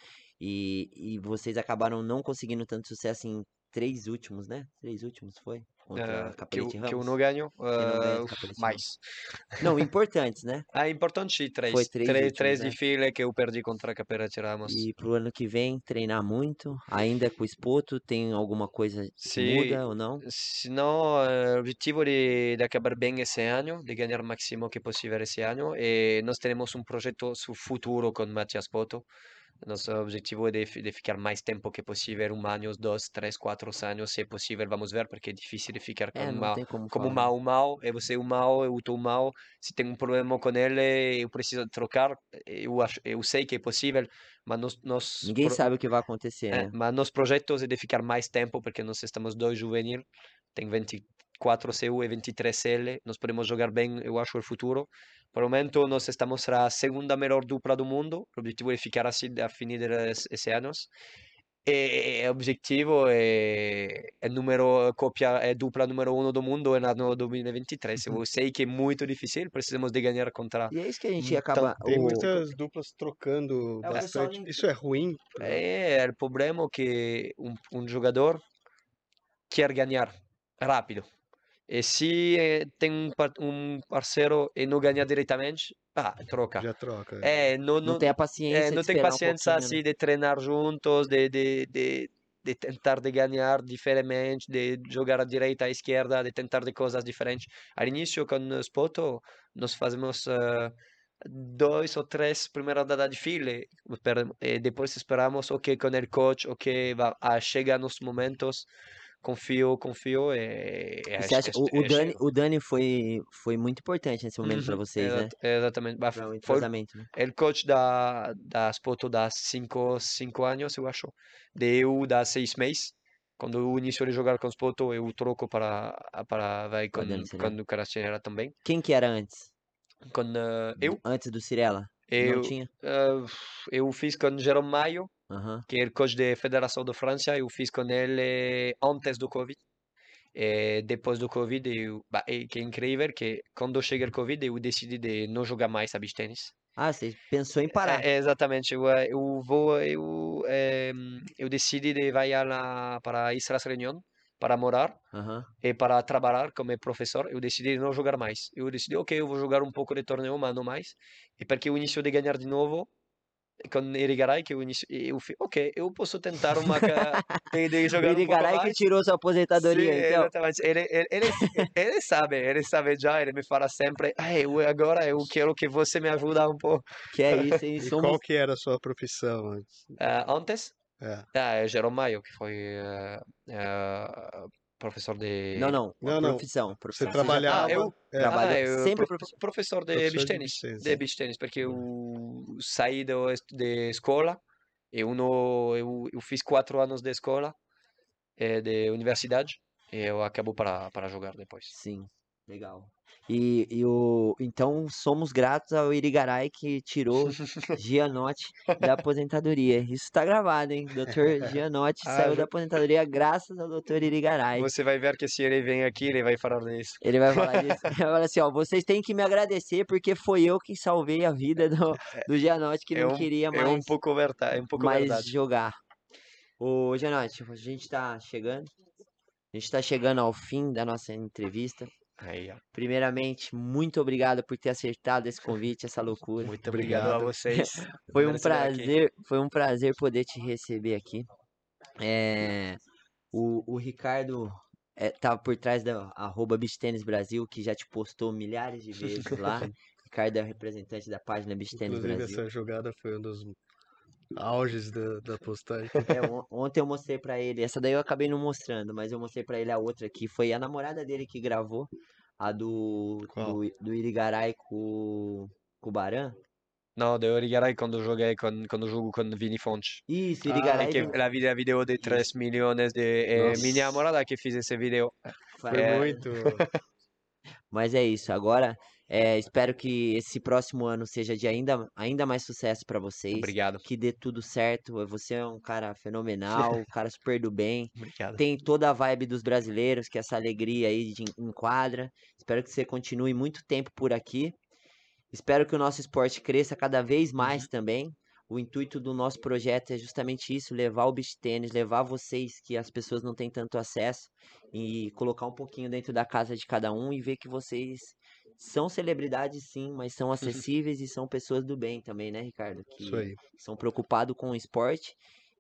e, e vocês acabaram não conseguindo tanto sucesso em três últimos, né? Três últimos, foi? Contra Eh, que, que eu não ganho, não eh, do Capelete mais. Não, importantes, né? Ah, importante, três. Foi três três, últimos, três né? de fila que eu perdi contra a Caperetti Ramos. E pro ano que vem, treinar muito, ainda com o Spoto, tem alguma coisa que muda ou não? Senão, eh, o objetivo de, de acabar bem esse ano, de ganhar o máximo que possível esse ano, e nós temos um projeto futuro com Matias Poto. Nosso objetivo é de, de ficar mais tempo que possível, um ano, dois, três, quatro anos, se possível, vamos ver, porque é difícil de ficar com É, uma, como como mal, mal, e você é o mal, eu estou mal, se tem um problema com ele, eu preciso trocar, eu, acho, eu sei que é possível, mas nós Ninguém pro- sabe o que vai acontecer, é, né? mas nos projetos é de ficar mais tempo, porque nós estamos dois juvenil, tem 24 CU e 23 L, nós podemos jogar bem, eu acho, o futuro. Por o momento, nós estamos a segunda melhor dupla do mundo, o objetivo é ficar assim a fim desses anos. E o objetivo é, é número cópia é dupla número um do mundo no ano 2023. Eu sei que é muito difícil, precisamos de ganhar contra E é isso que a gente acaba. Tem o- muitas duplas trocando É, bastante. Isso é ruim? É, o problema é que um, um jogador quer ganhar rápido. E se eh, tem um, par- um parceiro e não ganha diretamente, ah, troca. Já troca. É, não, Não não, tem a paciência é, de não tem esperar um paciência pouquinho, né? assim de treinar juntos, de, de, de, de tentar de ganhar diferente, de jogar à direita, à esquerda, de tentar de coisas diferentes. Ao início, com o Spoto, nós fazemos eh, dois ou três primeiras dadas de fila, e per- e depois esperamos, ok, com o coach, ok, va, a chegar nos momentos, confio, confio, e E a- você acha, o, o e Dani, o Dani foi, foi muito importante nesse momento Uhum, vocês, né? exat- exatamente. Bah, Pra o foi né? ele coach da, da Spoto dá cinco, cinco anos, eu acho. De eu dá seis meses. Quando eu inicio a jogar com Spoto, eu troco para, para vai Com Dani com o Caracciera também. Quem que era antes? Com eh, eu, Antes do Cirela? Não eu, tinha? eh, eu fiz com Jerome Maio, Que é o coach da Federação da França. Eu fiz com ele antes do Covid. E depois do Covid, eu, bah, e que é incrível que quando chega o Covid, eu decidi de não jogar mais a beach tennis. Ah, você pensou em parar. É, é, exatamente, eu, eh, eu vou, eu, eh, eu decidi de vai lá para Islas Reunião para morar Aham. e para trabalhar como professor. Eu decidi não jogar mais. Eu decidi, ok, eu vou jogar um pouco de torneio, mas não mais. E porque eu inicio de ganhar de novo com Irigaray, que eu inicio, eu fiz, ok, eu posso tentar uma ca- de, de O jogar um Irigaray que mais. tirou sua aposentadoria, Sim, então. exatamente. Ele, ele, ele, ele sabe, ele sabe já, ele me fala sempre, "Ai, eu, agora eu quero que você me ajude um pouco. Que é isso, hein? E Somos. qual que era a sua profissão antes? Ah, antes, É. Ah, é Jerome Maio, que foi eh, eh, professor de... Não, não. Não, não. profissão. Você profissão. trabalhava. Ah, eu- é, trabalhava- Ah, eu sempre pro- professor. de Professor beach de tennis, beach tennis, de é. beach tennis, porque eu saí do, est- de escola, eu, não, eu, eu fiz quatro anos de escola, eh, de universidade, e eu acabo para, para jogar depois. Sim. Legal. E, e o, então somos gratos ao Irigaray que tirou Gianotti da aposentadoria. Isso está gravado, hein? Doutor Gianotti Ah, saiu da aposentadoria graças ao doutor Irigaray. Você vai ver que se ele vem aqui, ele vai falar disso. Ele vai falar disso. Ele vai falar assim, ó, vocês têm que me agradecer porque foi eu que salvei a vida do, do Gianotti que É não um- queria É um mais, pouco verdade, é um pouco mais verdade. jogar. Ô, Gianotti, a gente tá chegando. A gente tá chegando ao fim da nossa entrevista. Aí, ó. Primeiramente, muito obrigado por ter acertado esse convite, essa loucura. Muito obrigado a Obrigado. vocês. Foi um prazer, foi um prazer poder te receber aqui. É, o, o Ricardo é, tá por trás da arroba Tennis Brasil, que já te postou milhares de vezes lá. Ricardo é representante da página Beach Inclusive, Brasil. essa jogada foi um dos auges da, da postagem. É, on- ontem eu mostrei pra ele, essa daí eu acabei não mostrando, mas eu mostrei pra ele a outra aqui. Foi a namorada dele que gravou, a do, Qual? do, do Irigaray com, com o Baran. Não, de Irigaray quando joguei com, quando jogo com Vini Fontes. Isso, Ah, Irigaray. que do- la la video de 3 milhões de é, minha namorada que fez esse vídeo. Foi É, muito. Mas é isso. Agora, é, espero que esse próximo ano seja de ainda, ainda mais sucesso pra vocês. Obrigado. Que dê tudo certo. Você é um cara fenomenal, um cara super do bem. Obrigado. Tem toda a vibe dos brasileiros, que é essa alegria aí de enquadra. Espero que você continue muito tempo por aqui. Espero que o nosso esporte cresça cada vez mais também. O intuito do nosso projeto é justamente isso, levar o beach tênis, levar vocês que as pessoas não têm tanto acesso e colocar um pouquinho dentro da casa de cada um e ver que vocês são celebridades sim, mas são acessíveis e são pessoas do bem também, né, Ricardo? Que Isso aí. são preocupados com o esporte.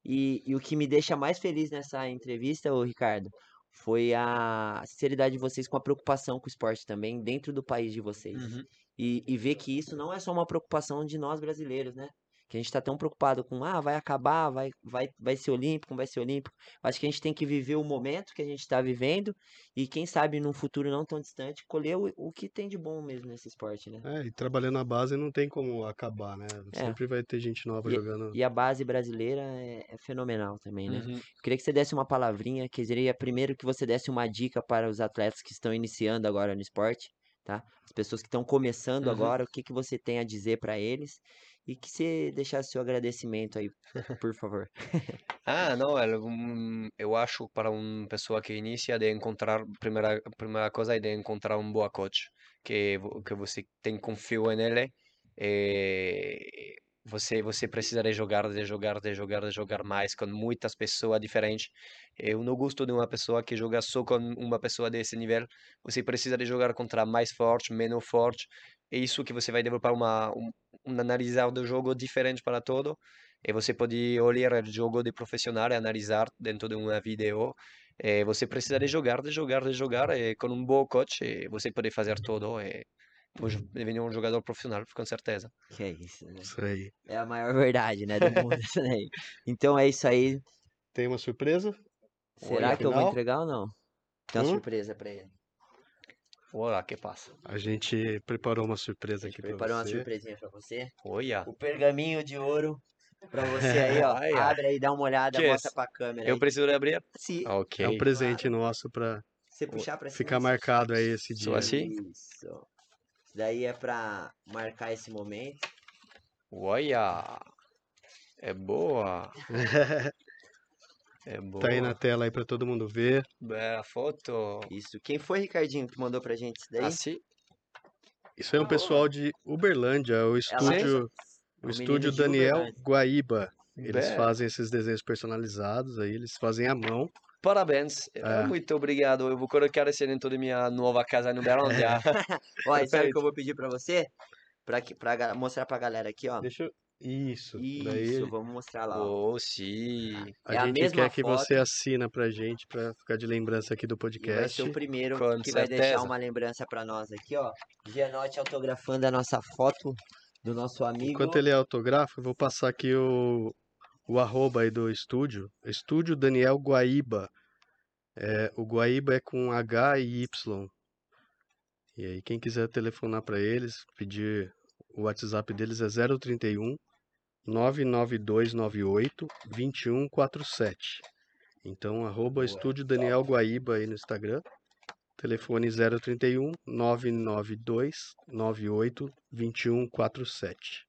E, e o que me deixa mais feliz nessa entrevista, ô Ricardo, foi a sinceridade de vocês com a preocupação com o esporte também, dentro do país de vocês. Uhum. E, e ver que isso não é só uma preocupação de nós brasileiros, né? Que a gente tá tão preocupado com, ah, vai acabar, vai, vai, vai ser olímpico, não vai ser olímpico. Acho que a gente tem que viver o momento que a gente tá vivendo e quem sabe num futuro não tão distante, colher o, o que tem de bom mesmo nesse esporte, né? É, e trabalhando a base não tem como acabar, né? É. Sempre vai ter gente nova jogando. E a base brasileira é, é fenomenal também, né? Uhum. Eu queria que você desse uma palavrinha, queria primeiro que você desse uma dica para os atletas que estão iniciando agora no esporte, tá? As pessoas que estão começando Uhum. agora, o que que você tem a dizer para eles e que você deixasse seu agradecimento aí, por favor. Ah, não, eu acho para uma pessoa que inicia de encontrar, primeira, primeira coisa é de encontrar um bom coach, que, que você tem confio nele, e você, você precisa de jogar, de jogar, de jogar, de jogar mais com muitas pessoas diferentes. Eu não gosto de uma pessoa que joga só com uma pessoa desse nível, você precisa de jogar contra mais forte, menos forte, é isso que você vai desenvolver uma, um, um analisar do jogo diferente para todo. E você pode olhar o jogo de profissional e analisar dentro de uma vídeo. E você precisa de jogar, de jogar, de jogar. E com um bom coach, você pode fazer tudo. E depois devenir um jogador profissional, com certeza. Que é isso, né? Isso aí. É a maior verdade, né, do mundo. Então é isso aí. Tem uma surpresa? Será Olha, que eu vou entregar ou não? Tem uma Hum? surpresa para ele. Olha, que passa. A gente preparou uma surpresa aqui pra preparou uma você. surpresinha para você. Olha, O pergaminho de ouro pra você aí, ó. Ó. Abre aí, dá uma olhada, Que é mostra esse? pra câmera eu aí. preciso abrir? Se Ok. É um presente nosso pra você puxar pra cima. ficar marcado aí esse Só dia. assim? Isso. Isso daí é pra marcar esse momento. Olha, é boa. É boa. Tá aí na tela aí pra todo mundo ver. Bela foto. Isso. Quem foi, Ricardinho, que mandou pra gente isso daí? Assim? Isso é um pessoal de Uberlândia, o estúdio, o O estúdio Daniel Uberlândia. Guaíba. Eles fazem esses desenhos personalizados aí, eles fazem à mão. Parabéns. É. Muito obrigado. Eu vou colocar esse dentro da minha nova casa no Berlândia. Ó, e sabe o que eu vou pedir pra você? Pra, que, pra mostrar pra galera aqui, ó. Deixa eu... Isso. Isso, Daí vamos mostrar lá, ó. Oh, sim. a a gente quer que foto. você assina pra gente, pra ficar de lembrança aqui do E vai podcast. ser o primeiro Com que vai deixar certeza. uma lembrança pra nós aqui, ó. Gianotti autografando a nossa foto do nosso amigo. Enquanto ele é autógrafo, eu vou passar aqui o, o arroba aí do estúdio. Estúdio Daniel Guaíba. É, o Guaíba é com H e Y. E aí, quem quiser telefonar para eles, pedir o WhatsApp deles é 031 99298 2147. Então, arroba Boa. Estúdio Daniel Guaíba aí no Instagram. Telefone 031 992 98 2147.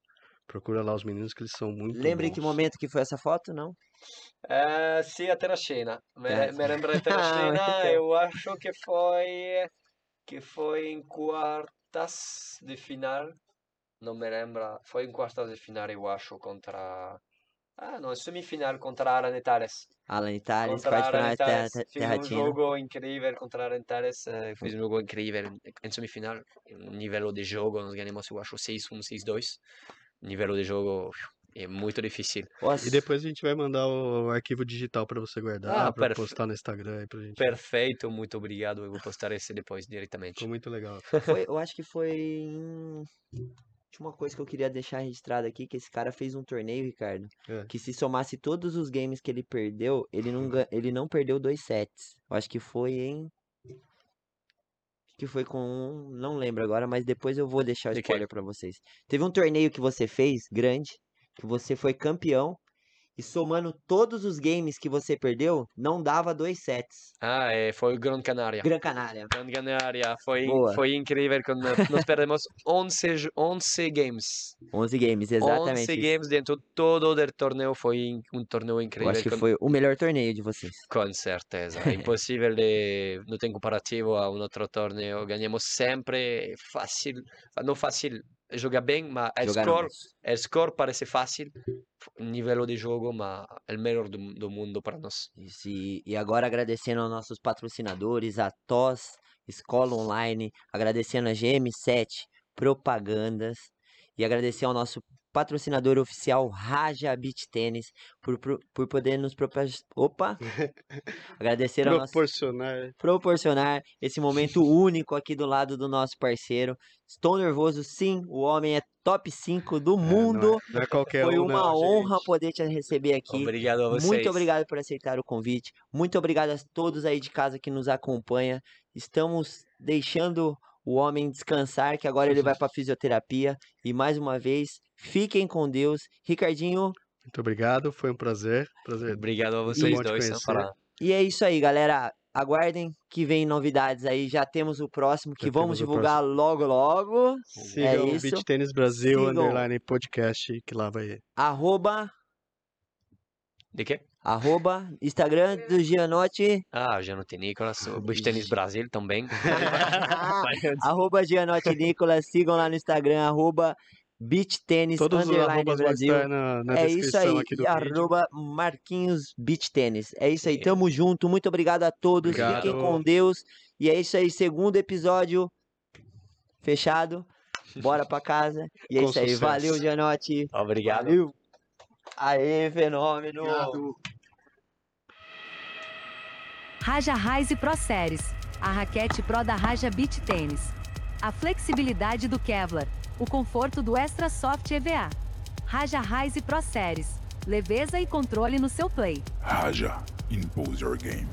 Procura lá os meninos que eles são muito Lembra em que bons. momento que foi essa foto, não? Eh, sì, a Terracena. Me, Eh, me lembro Terracena muito e eu acho que foi que foi em quartas de final. Não me lembro. Foi em quartas de final, eu acho, contra. Ah, não, semifinal contra Aranetares. Alan Itales, Contra final terra. Fiz um jogo incrível contra Aranetares. eh, Fiz um jogo incrível em semifinal. Um nível de jogo, nós ganhamos, eu acho, 6-1, 6-2. Nível de jogo é muito difícil. Nossa, E depois a gente vai mandar o arquivo digital para você guardar, Ah, para perfe- postar no Instagram aí pra gente. Perfeito, muito obrigado. Eu vou postar esse depois diretamente. Ficou muito legal. foi- eu acho que foi em... Tinha uma coisa que eu queria deixar registrado aqui, que esse cara fez um torneio, Ricardo, É. que se somasse todos os games que ele perdeu, ele não, ga- ele não perdeu dois sets. Eu acho que foi em... Acho que foi com um, não lembro agora, mas depois eu vou deixar o De quê? spoiler pra vocês. Teve um torneio que você fez, grande, que você foi campeão, e somando todos os games que você perdeu, não dava dois sets. Ah, eh, foi Gran Canaria. Gran Canária. Gran Canaria foi, Boa. foi incrível. Quando nós perdemos 11, jo- 11 games. 11 games, 11 exatamente. isso. games dentro todo o torneio. Foi um torneio Eu incrível. acho que com, foi o melhor torneio de vocês. com certeza. É impossível de. Não tem comparativo a um outro torneio. Ganhamos sempre. Fácil. Não fácil jogar bem, mas o score, o score parece fácil. Nível de jogo, mas é o melhor do, do mundo para nós. E, e agora agradecendo aos nossos patrocinadores, a TOS, Escola Online, agradecendo a GM7, Propagandas, e agradecer ao nosso patrocinador oficial, Raja Beach Tênis, por, por, por poder nos propor... Opa! Agradecer ao nosso Proporcionar. proporcionar esse momento único aqui do lado do nosso parceiro. Estou nervoso, sim, o homem é top 5 do É, não é- mundo. Não é qualquer Foi um, uma não, honra gente. poder te receber aqui. Obrigado a vocês. Muito obrigado por aceitar o convite. Muito obrigado a todos aí de casa que nos acompanha. Estamos deixando o homem descansar, que agora ele vai para fisioterapia. E mais uma vez, fiquem com Deus. Ricardinho, Muito obrigado, foi um prazer. Prazer. Obrigado a vocês te dois. e é isso aí, galera. Aguardem que vem novidades aí. Já temos o próximo que Já vamos o divulgar logo logo. Sigam o É isso. Beach Tênis Brasil, Sigam. underline podcast, que lá vai. Arroba, De quê? Arroba Instagram do Gianotti. Ah, Gianotti Nicolas, o Beach Tennis Brasil também. arroba Gianotti Nicolas. Sigam lá no Instagram, arroba Beach Tênis Todos Underline Brasil. na, na É isso aí, aqui do e vídeo. arroba Marquinhos Beach Tênis. É isso aí, Sim. tamo junto, muito obrigado a todos, fiquem Obrigado. com Deus. E é isso aí, segundo episódio fechado. Bora pra casa. E é Com isso aí, sucesso. valeu, Gianotti. Obrigado. Valeu. Aê, fenômeno. Raja Rise Pro Series, a raquete Pro da Raja Beach Tênis. A flexibilidade do Kevlar, o conforto do Extra Soft EVA. Raja Rise Pro Series, leveza e controle no seu play. Haja, impose your game.